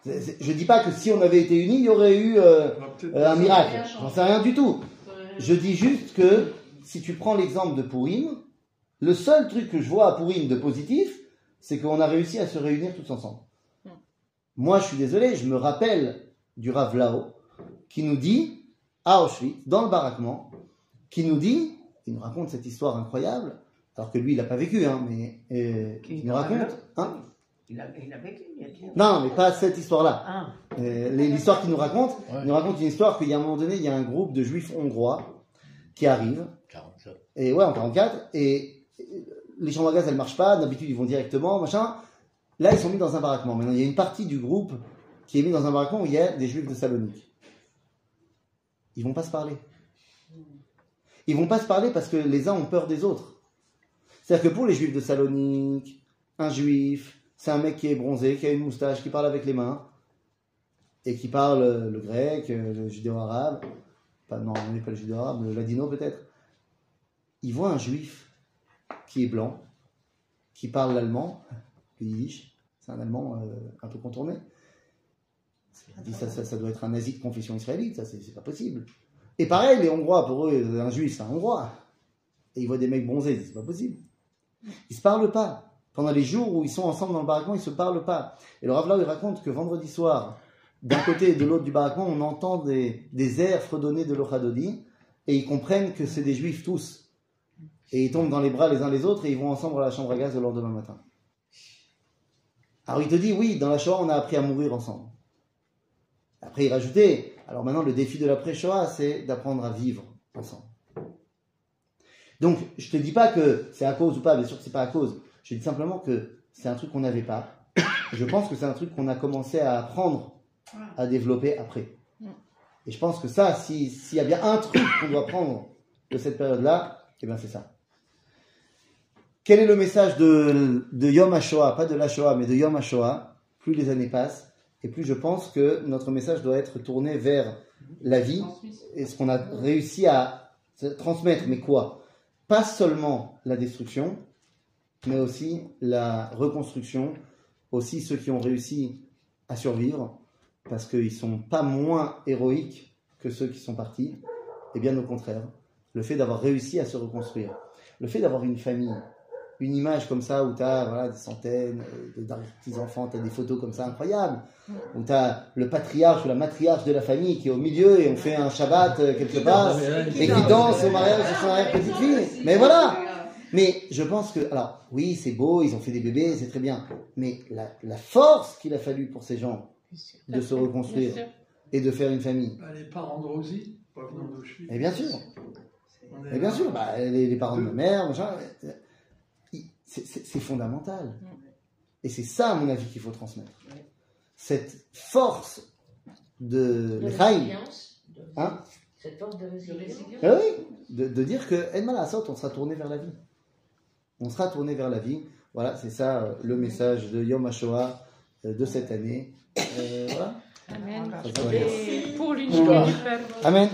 Je dis pas que si on avait été unis, il y aurait eu euh, euh, un miracle. J'en sais rien du tout. Je dis juste que si tu prends l'exemple de Pourim, le seul truc que je vois à Pourim de positif, c'est qu'on a réussi à se réunir tous ensemble. Hmm. Moi, je suis désolé, je me rappelle du Rav Lao qui nous dit, à Auschwitz, dans le baraquement, qui nous dit, il nous raconte cette histoire incroyable, alors que lui, il n'a pas vécu, hein, mais euh, Qui- il nous raconte, hein, Il a, il a vécu, il a dit. non, mais pas cette histoire-là. Ah, Euh, L'histoire qu'il nous raconte, Ouais. il nous raconte une histoire qu'il y a un moment donné, il y a un groupe de juifs hongrois qui arrive, 47. Et ouais, en 44, et les chambres à gaz, elles marchent pas, d'habitude, ils vont directement, machin. Là, ils sont mis dans un baraquement. Maintenant, il y a une partie du groupe qui est mis dans un baraquement où il y a des juifs de Salonique. Ils vont pas se parler. Ils vont pas se parler parce que les uns ont peur des autres. C'est-à-dire que pour les juifs de Salonique, un juif, c'est un mec qui est bronzé, qui a une moustache, qui parle avec les mains, et qui parle le grec, euh, le judéo-arabe, non, on n'est pas le judéo-arabe, le ladino peut-être. Ils voient un juif qui est blanc, qui parle l'allemand, le yiddish, c'est un allemand euh, un peu contourné. Il dit ça, ça, doit être un nazi de confession israélite, ça c'est pas possible. Et pareil, les Hongrois, pour eux, un juif c'est un Hongrois. Et ils voient des mecs bronzés, c'est pas possible. Ils se parlent pas. Pendant les jours où ils sont ensemble dans le baraquement, ils se parlent pas. Et le Rav Lau, il raconte que vendredi soir, d'un côté et de l'autre du baraquement, on entend des, des airs fredonnés de l'Ochadodi, et ils comprennent que c'est des juifs tous. Et ils tombent dans les bras les uns les autres, et ils vont ensemble à la chambre à gaz le lendemain matin. Alors il te dit, oui, dans la Shoah, on a appris à mourir ensemble. Après, il rajoutait, alors maintenant, le défi de l'après-Shoah, c'est d'apprendre à vivre ensemble. Donc, je te dis pas que c'est à cause ou pas, bien sûr que c'est pas à cause. Je dis simplement que c'est un truc qu'on n'avait pas. Je pense que c'est un truc qu'on a commencé à apprendre à développer après. Et je pense que ça, si- s'il y a bien un truc qu'on doit prendre de cette période-là, eh bien c'est ça. Quel est le message de, de Yom HaShoah? Pas de la Shoah, mais de Yom HaShoah. Plus les années passent, et plus je pense que notre message doit être tourné vers la vie et ce qu'on a réussi à transmettre. Mais quoi? Pas seulement la destruction, mais aussi la reconstruction, aussi ceux qui ont réussi à survivre, parce qu'ils sont pas moins héroïques que ceux qui sont partis, et bien au contraire, le fait d'avoir réussi à se reconstruire, le fait d'avoir une famille, une image comme ça où tu as voilà, des centaines euh, de petits-enfants, tu as des photos comme ça incroyables, où tu as le patriarche ou la matriarche de la famille qui est au milieu et on fait un Shabbat euh, quelque part et qui danse au mariage de son arrière-petite-fille. Mais voilà. mais je pense que, alors, oui, c'est beau, ils ont fait des bébés, c'est très bien. Mais la, la force qu'il a fallu pour ces gens de se reconstruire et de faire une famille. Bah, les parents de Rosie, revenant d'Auschwitz. Et bien sûr, et bien sûr, bah, les, les parents de ma mère, machin, c'est- fondamental. Et c'est ça, à mon avis, qu'il faut transmettre. Cette force de De résilience. hein, Cette force de résilience. Ah oui, de, de dire que Edman Assot, on sera tourné vers la vie. On sera tourné vers la vie. Voilà, c'est ça euh, le message de Yom HaShoah euh, de cette année. Euh, voilà. Amen. Pour l'unité du peuple. Amen.